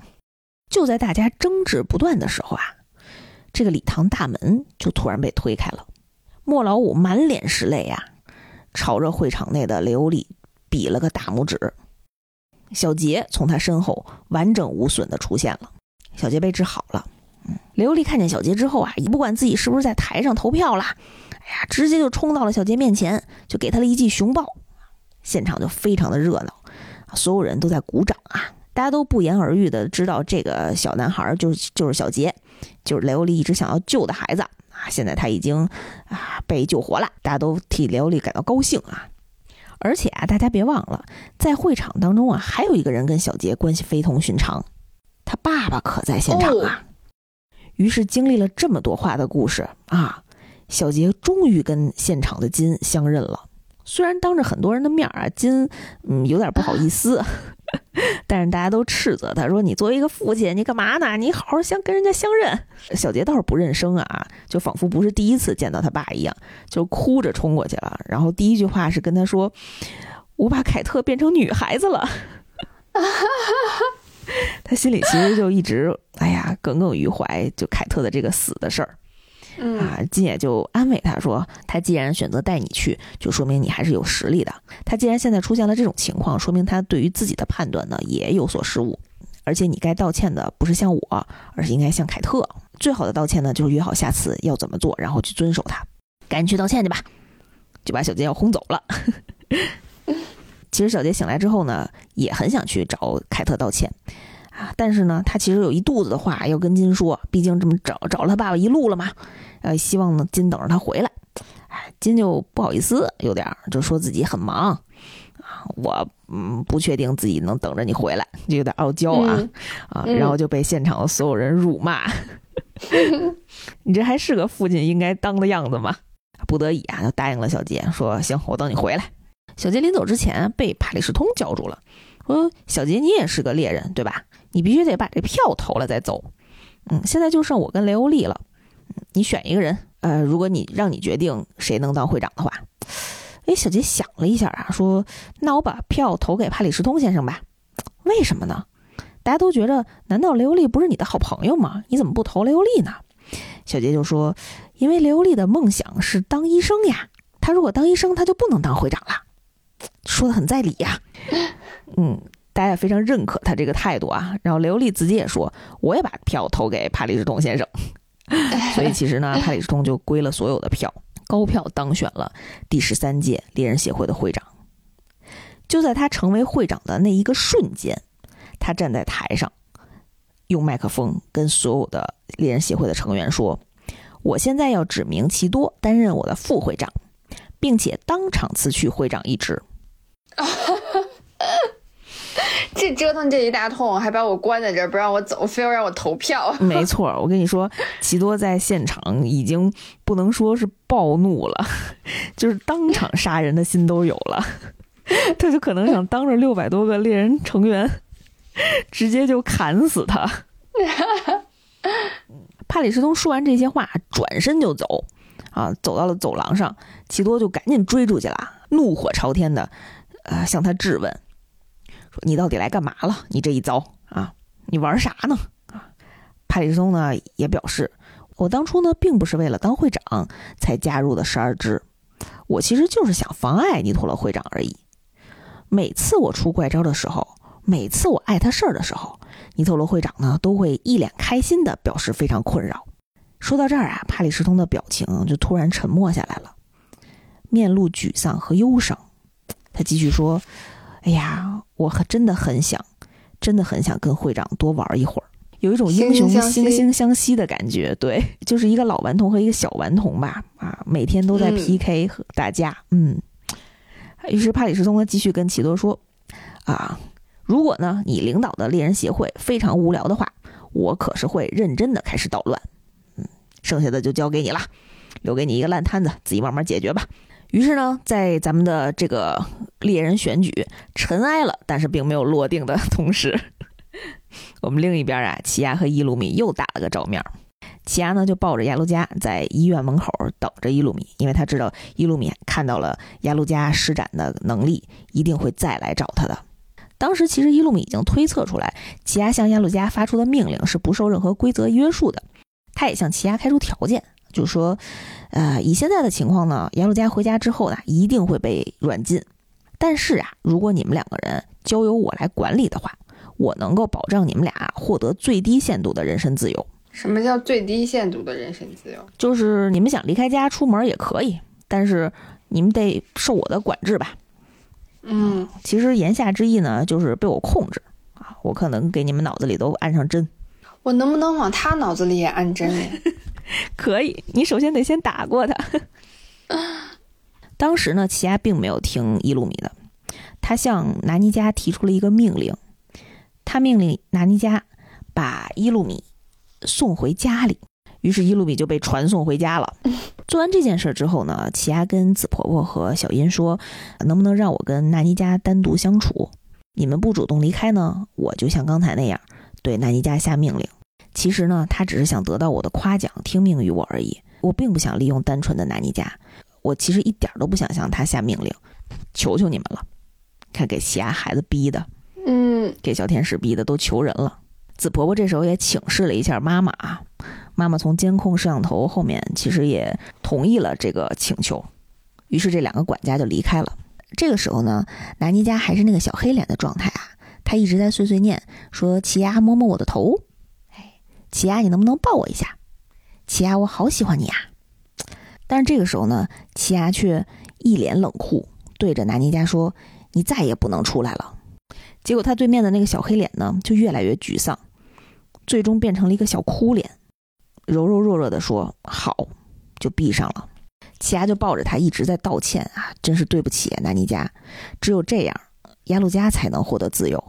就在大家争执不断的时候啊，这个礼堂大门就突然被推开了。莫老五满脸是泪啊，朝着会场内的雷欧利比了个大拇指。小杰从他身后完整无损的出现了，小杰被治好了。嗯，雷欧利看见小杰之后啊，也不管自己是不是在台上投票啦。哎呀，直接就冲到了小杰面前，就给他了一记熊抱，现场就非常的热闹，所有人都在鼓掌啊，大家都不言而喻的知道这个小男孩就是就是小杰就是雷欧利一直想要救的孩子啊，现在他已经啊被救活了，大家都替雷欧利感到高兴啊。而且啊，大家别忘了，在会场当中啊，还有一个人跟小杰关系非同寻常，他爸爸可在现场啊。于是经历了这么多话的故事啊，小杰终于跟现场的金相认了。虽然当着很多人的面儿啊，金嗯有点不好意思，但是大家都斥责他说：“你作为一个父亲，你干嘛呢？你好好相跟人家相认。”小杰倒是不认生啊，就仿佛不是第一次见到他爸一样，就哭着冲过去了。然后第一句话是跟他说：“我把凯特变成女孩子了。” 他心里其实就一直哎呀耿耿于怀，就凯特的这个死的事儿。啊，金姐就安慰他说：“他既然选择带你去，就说明你还是有实力的。他既然现在出现了这种情况，说明他对于自己的判断呢也有所失误。而且你该道歉的不是向我，而是应该向凯特。最好的道歉呢，就是约好下次要怎么做，然后去遵守他。赶紧去道歉去吧。”就把小杰要轰走了。其实小杰醒来之后呢，也很想去找凯特道歉。啊，但是呢，他其实有一肚子的话要跟金说，毕竟这么找找了他爸爸一路了嘛，呃，希望呢金等着他回来。哎，金就不好意思，有点就说自己很忙啊，我嗯不确定自己能等着你回来，就有点傲娇啊啊，然后就被现场的所有人辱骂，你这还是个父亲应该当的样子吗？不得已啊，就答应了小杰，说行，我等你回来。小杰临走之前被帕里斯通叫住了，说小杰你也是个猎人对吧？你必须得把这票投了再走，嗯，现在就剩我跟雷欧利了，你选一个人，呃，如果你让你决定谁能当会长的话，哎，小杰想了一下啊，说那我把票投给帕里什通先生吧，为什么呢？大家都觉得，难道雷欧利不是你的好朋友吗？你怎么不投雷欧利呢？小杰就说，因为雷欧利的梦想是当医生呀，他如果当医生，他就不能当会长了，说的很在理呀，嗯。大家也非常认可他这个态度啊，然后雷欧利自己也说，我也把票投给帕里斯通先生，所以其实呢，帕里什通就归了所有的票，高票当选了第十三届猎人协会的会长。就在他成为会长的那一个瞬间，他站在台上，用麦克风跟所有的猎人协会的成员说：“我现在要指名奇多担任我的副会长，并且当场辞去会长一职。” 这折腾这一大通，还把我关在这儿不让我走，非要让我投票。没错，我跟你说，奇多在现场已经不能说是暴怒了，就是当场杀人的心都有了。他就可能想当着六百多个猎人成员，直接就砍死他。帕里斯通说完这些话，转身就走，啊，走到了走廊上，奇多就赶紧追出去了，怒火朝天的，呃，向他质问。你到底来干嘛了？你这一遭啊，你玩啥呢？啊，帕里松呢也表示，我当初呢并不是为了当会长才加入的十二支，我其实就是想妨碍尼托罗会长而已。每次我出怪招的时候，每次我碍他事儿的时候，尼托罗会长呢都会一脸开心的表示非常困扰。说到这儿啊，帕里什通的表情就突然沉默下来了，面露沮丧和忧伤。他继续说。哎呀，我可真的很想，真的很想跟会长多玩一会儿，有一种英雄惺惺相惜的感觉。对，就是一个老顽童和一个小顽童吧，啊，每天都在 PK 和打架。嗯，于是帕里斯通呢继续跟奇多说：“啊，如果呢你领导的猎人协会非常无聊的话，我可是会认真的开始捣乱。嗯，剩下的就交给你了，留给你一个烂摊子，自己慢慢解决吧。”于是呢，在咱们的这个猎人选举尘埃了，但是并没有落定的同时，我们另一边啊，奇亚和伊鲁米又打了个照面。奇亚呢就抱着亚路加在医院门口等着伊鲁米，因为他知道伊鲁米看到了亚路加施展的能力，一定会再来找他的。当时其实伊鲁米已经推测出来，奇亚向亚路加发出的命令是不受任何规则约束的，他也向奇亚开出条件。就是说，呃，以现在的情况呢，杨路佳回家之后呢，一定会被软禁。但是啊，如果你们两个人交由我来管理的话，我能够保障你们俩获得最低限度的人身自由。什么叫最低限度的人身自由？就是你们想离开家出门也可以，但是你们得受我的管制吧。嗯，其实言下之意呢，就是被我控制啊，我可能给你们脑子里都安上针。我能不能往他脑子里也安针呀？可以，你首先得先打过他。当时呢，奇亚并没有听伊鲁米的，他向拿尼加提出了一个命令，他命令拿尼加把伊鲁米送回家里。于是伊鲁米就被传送回家了。做完这件事之后呢，奇亚跟紫婆婆和小音说：“能不能让我跟纳尼加单独相处？你们不主动离开呢，我就像刚才那样对纳尼加下命令。其实呢，他只是想得到我的夸奖，听命于我而已。我并不想利用单纯的拿尼加，我其实一点都不想向他下命令。求求你们了！看给奇亚孩子逼的，嗯，给小天使逼的都求人了。紫婆婆这时候也请示了一下妈妈啊。”妈妈从监控摄像头后面其实也同意了这个请求，于是这两个管家就离开了。这个时候呢，南尼家还是那个小黑脸的状态啊，他一直在碎碎念说：“奇亚，摸摸我的头，哎，奇亚，你能不能抱我一下？奇亚，我好喜欢你啊！”但是这个时候呢，奇亚却一脸冷酷，对着南妮家说：“你再也不能出来了。”结果他对面的那个小黑脸呢，就越来越沮丧，最终变成了一个小哭脸。柔柔弱弱的说：“好，就闭上了。”奇亚就抱着他一直在道歉啊，真是对不起，啊南尼加，只有这样，亚路加才能获得自由。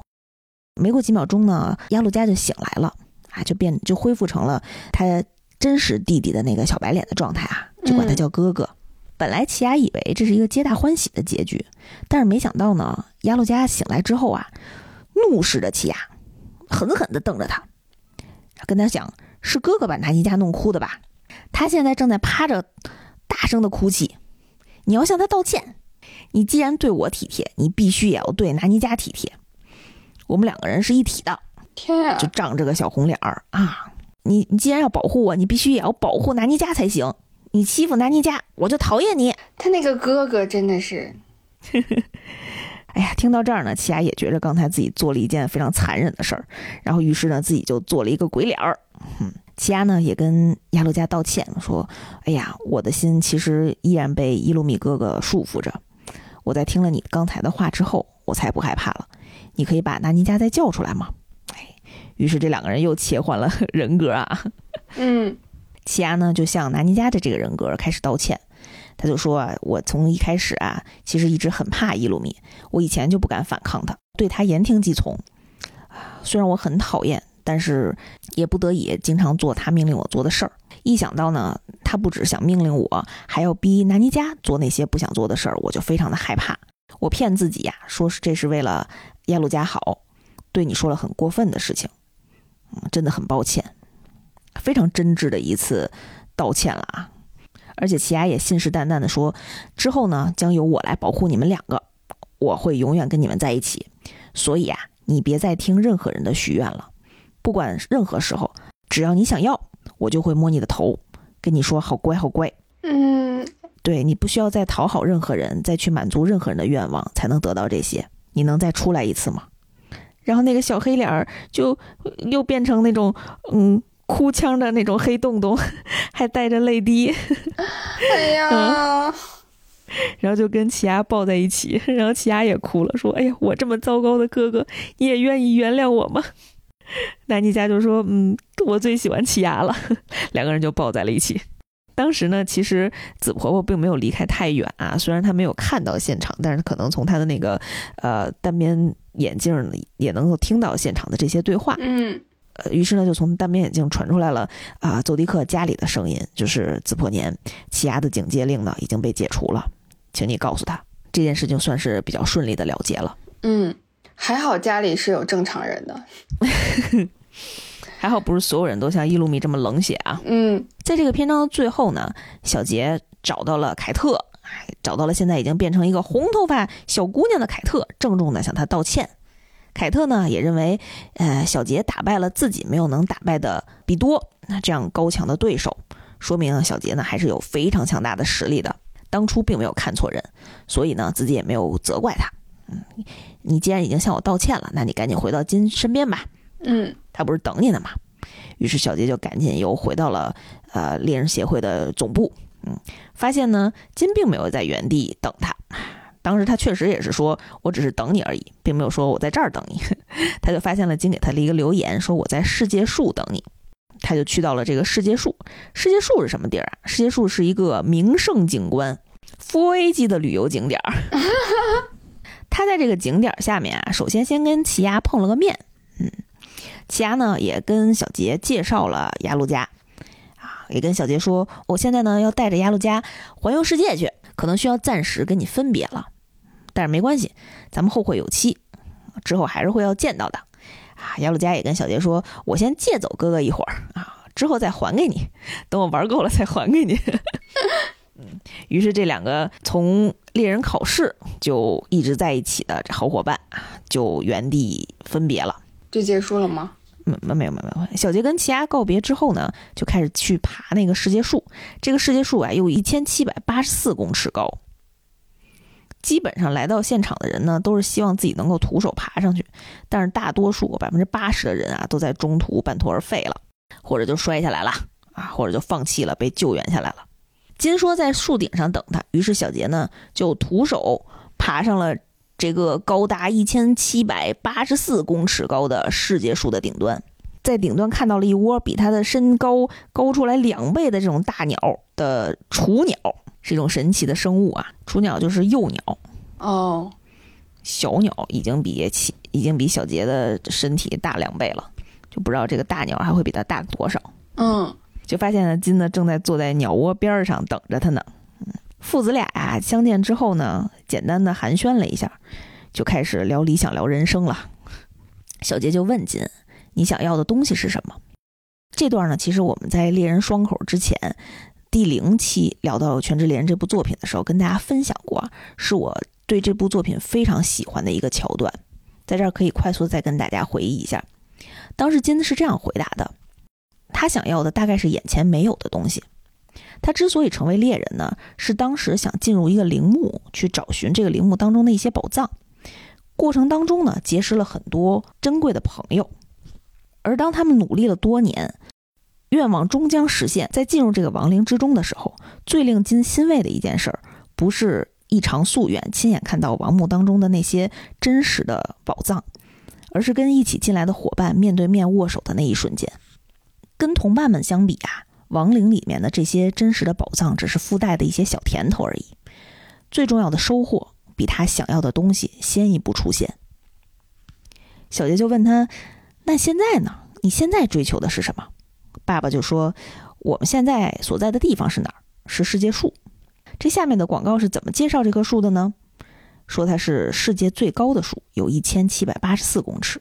没过几秒钟呢，亚路加就醒来了啊，就变就恢复成了他真实弟弟的那个小白脸的状态啊，就管他叫哥哥。本来奇亚以为这是一个皆大欢喜的结局，但是没想到呢，亚路加醒来之后啊，怒视着奇亚，狠狠地瞪着他，跟他讲。是哥哥把纳尼加弄哭的吧？他现在正在趴着，大声的哭泣。你要向他道歉。你既然对我体贴，你必须也要对纳尼加体贴。我们两个人是一体的。天啊！就涨着个小红脸儿啊！你你既然要保护我，你必须也要保护纳尼加才行。你欺负纳尼加，我就讨厌你。他那个哥哥真的是。哎呀，听到这儿呢，奇亚也觉着刚才自己做了一件非常残忍的事儿，然后于是呢，自己就做了一个鬼脸儿。嗯，奇亚呢也跟亚路加道歉说：“哎呀，我的心其实依然被伊鲁米哥哥束缚着。我在听了你刚才的话之后，我才不害怕了。你可以把纳尼加再叫出来吗？”哎，于是这两个人又切换了 人格啊。嗯，奇亚呢就向南尼加的这个人格开始道歉。他就说啊，我从一开始啊，其实一直很怕伊鲁米，我以前就不敢反抗他，对他言听计从。虽然我很讨厌，但是也不得已经常做他命令我做的事儿。一想到呢，他不只想命令我，还要逼南尼加做那些不想做的事儿，我就非常的害怕。我骗自己呀，说是这是为了耶路加好，对你说了很过分的事情，嗯，真的很抱歉，非常真挚的一次道歉了啊。而且奇亚也信誓旦旦的说：“之后呢，将由我来保护你们两个，我会永远跟你们在一起。所以啊，你别再听任何人的许愿了。不管任何时候，只要你想要，我就会摸你的头，跟你说好乖好乖。嗯，对你不需要再讨好任何人，再去满足任何人的愿望，才能得到这些。你能再出来一次吗？”然后那个小黑脸儿就又变成那种嗯。哭腔的那种黑洞洞，还带着泪滴，哎 呀，然后就跟奇亚抱在一起，然后奇亚也哭了，说：“哎呀，我这么糟糕的哥哥，你也愿意原谅我吗？” 南妮家就说：“嗯，我最喜欢奇亚了。”两个人就抱在了一起。当时呢，其实紫婆婆并没有离开太远啊，虽然她没有看到现场，但是可能从她的那个呃单边眼镜里也能够听到现场的这些对话。嗯。呃，于是呢，就从单边眼镜传出来了啊，邹迪克家里的声音，就是紫破年，奇亚的警戒令呢已经被解除了，请你告诉他，这件事情算是比较顺利的了结了。嗯，还好家里是有正常人的，还好不是所有人都像伊鲁米这么冷血啊。嗯，在这个篇章的最后呢，小杰找到了凯特，找到了现在已经变成一个红头发小姑娘的凯特，郑重的向她道歉。凯特呢也认为，呃，小杰打败了自己没有能打败的比多，那这样高强的对手，说明小杰呢还是有非常强大的实力的。当初并没有看错人，所以呢自己也没有责怪他。嗯，你既然已经向我道歉了，那你赶紧回到金身边吧。嗯，他不是等你呢吗？于是小杰就赶紧又回到了呃猎人协会的总部。嗯，发现呢金并没有在原地等他。当时他确实也是说，我只是等你而已，并没有说我在这儿等你。他就发现了金给他的一个留言，说我在世界树等你。他就去到了这个世界树。世界树是什么地儿啊？世界树是一个名胜景观，4A 级的旅游景点儿。他在这个景点下面啊，首先先跟奇亚碰了个面。嗯，奇亚呢也跟小杰介绍了鸭路家，啊，也跟小杰说，我现在呢要带着鸭路家环游世界去，可能需要暂时跟你分别了。但是没关系，咱们后会有期，之后还是会要见到的。啊，雅鲁加也跟小杰说：“我先借走哥哥一会儿啊，之后再还给你，等我玩够了再还给你。”嗯，于是这两个从猎人考试就一直在一起的好伙伴啊就原地分别了。就结束了吗？没没没有没有。小杰跟奇亚告别之后呢，就开始去爬那个世界树。这个世界树啊，有一千七百八十四公尺高。基本上来到现场的人呢，都是希望自己能够徒手爬上去，但是大多数百分之八十的人啊，都在中途半途而废了，或者就摔下来了啊，或者就放弃了，被救援下来了。金说在树顶上等他，于是小杰呢就徒手爬上了这个高达一千七百八十四公尺高的世界树的顶端，在顶端看到了一窝比它的身高高出来两倍的这种大鸟的雏鸟。是一种神奇的生物啊！雏鸟就是幼鸟哦，小鸟已经比起已经比小杰的身体大两倍了，就不知道这个大鸟还会比它大多少。嗯，就发现了金呢正在坐在鸟窝边上等着他呢。父子俩啊相见之后呢，简单的寒暄了一下，就开始聊理想、聊人生了。小杰就问金：“你想要的东西是什么？”这段呢，其实我们在猎人双口之前。第零期聊到《全职猎人》这部作品的时候，跟大家分享过，是我对这部作品非常喜欢的一个桥段，在这儿可以快速再跟大家回忆一下。当时金子是这样回答的：他想要的大概是眼前没有的东西。他之所以成为猎人呢，是当时想进入一个陵墓去找寻这个陵墓当中的一些宝藏，过程当中呢，结识了很多珍贵的朋友，而当他们努力了多年。愿望终将实现。在进入这个亡灵之中的时候，最令金欣慰的一件事儿，不是一偿夙愿，亲眼看到王墓当中的那些真实的宝藏，而是跟一起进来的伙伴面对面握手的那一瞬间。跟同伴们相比啊，亡灵里面的这些真实的宝藏只是附带的一些小甜头而已。最重要的收获，比他想要的东西先一步出现。小杰就问他：“那现在呢？你现在追求的是什么？”爸爸就说：“我们现在所在的地方是哪儿？是世界树。这下面的广告是怎么介绍这棵树的呢？说它是世界最高的树，有一千七百八十四公尺。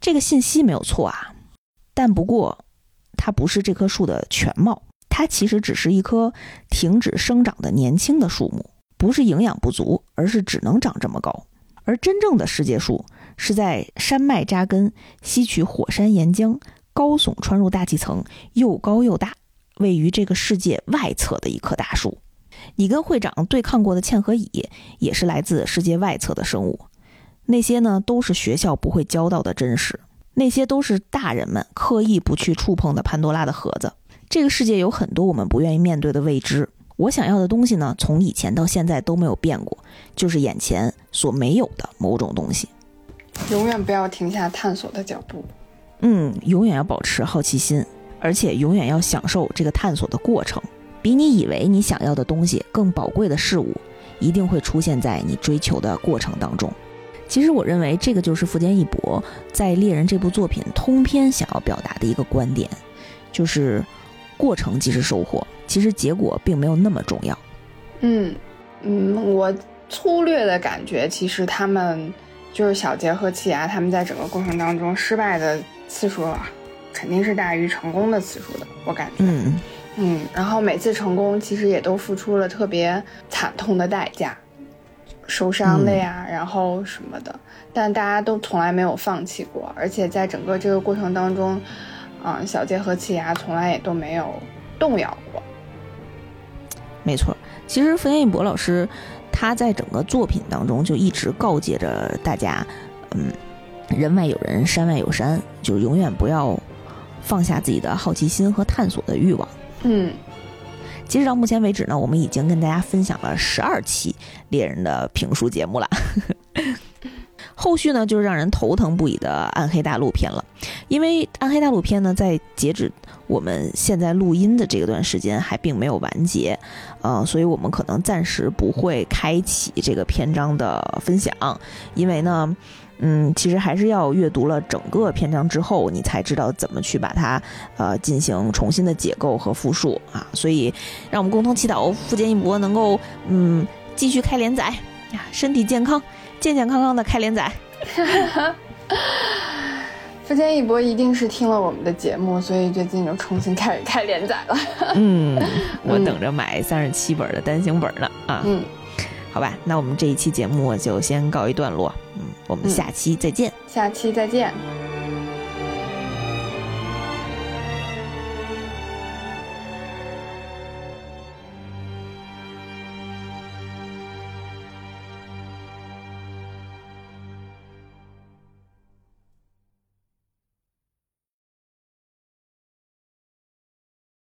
这个信息没有错啊，但不过它不是这棵树的全貌。它其实只是一棵停止生长的年轻的树木，不是营养不足，而是只能长这么高。而真正的世界树是在山脉扎根，吸取火山岩浆。”高耸穿入大气层，又高又大，位于这个世界外侧的一棵大树。你跟会长对抗过的嵌合蚁，也是来自世界外侧的生物。那些呢，都是学校不会教到的真实。那些都是大人们刻意不去触碰的潘多拉的盒子。这个世界有很多我们不愿意面对的未知。我想要的东西呢，从以前到现在都没有变过，就是眼前所没有的某种东西。永远不要停下探索的脚步。嗯，永远要保持好奇心，而且永远要享受这个探索的过程。比你以为你想要的东西更宝贵的事物，一定会出现在你追求的过程当中。其实，我认为这个就是富坚义博在《猎人》这部作品通篇想要表达的一个观点，就是过程即是收获，其实结果并没有那么重要。嗯嗯，我粗略的感觉，其实他们就是小杰和奇牙，他们在整个过程当中失败的。次数啊，肯定是大于成功的次数的，我感觉。嗯嗯，然后每次成功其实也都付出了特别惨痛的代价，受伤的呀，然后什么的，但大家都从来没有放弃过，而且在整个这个过程当中，嗯，小杰和奇牙从来也都没有动摇过。没错，其实冯彦义博老师他在整个作品当中就一直告诫着大家，嗯。人外有人，山外有山，就是永远不要放下自己的好奇心和探索的欲望。嗯，截止到目前为止呢，我们已经跟大家分享了十二期猎人的评书节目了。后续呢，就是让人头疼不已的暗黑大陆篇了，因为暗黑大陆篇呢，在截止我们现在录音的这段时间还并没有完结，呃，所以我们可能暂时不会开启这个篇章的分享，因为呢，嗯，其实还是要阅读了整个篇章之后，你才知道怎么去把它呃进行重新的解构和复述啊，所以让我们共同祈祷富坚义博能够嗯继续开连载呀，身体健康。健健康康的开连载，福建一博一定是听了我们的节目，所以最近就重新开始开连载了。嗯，我等着买三十七本的单行本呢啊。嗯，好吧，那我们这一期节目就先告一段落。嗯，我们下期再见。下期再见。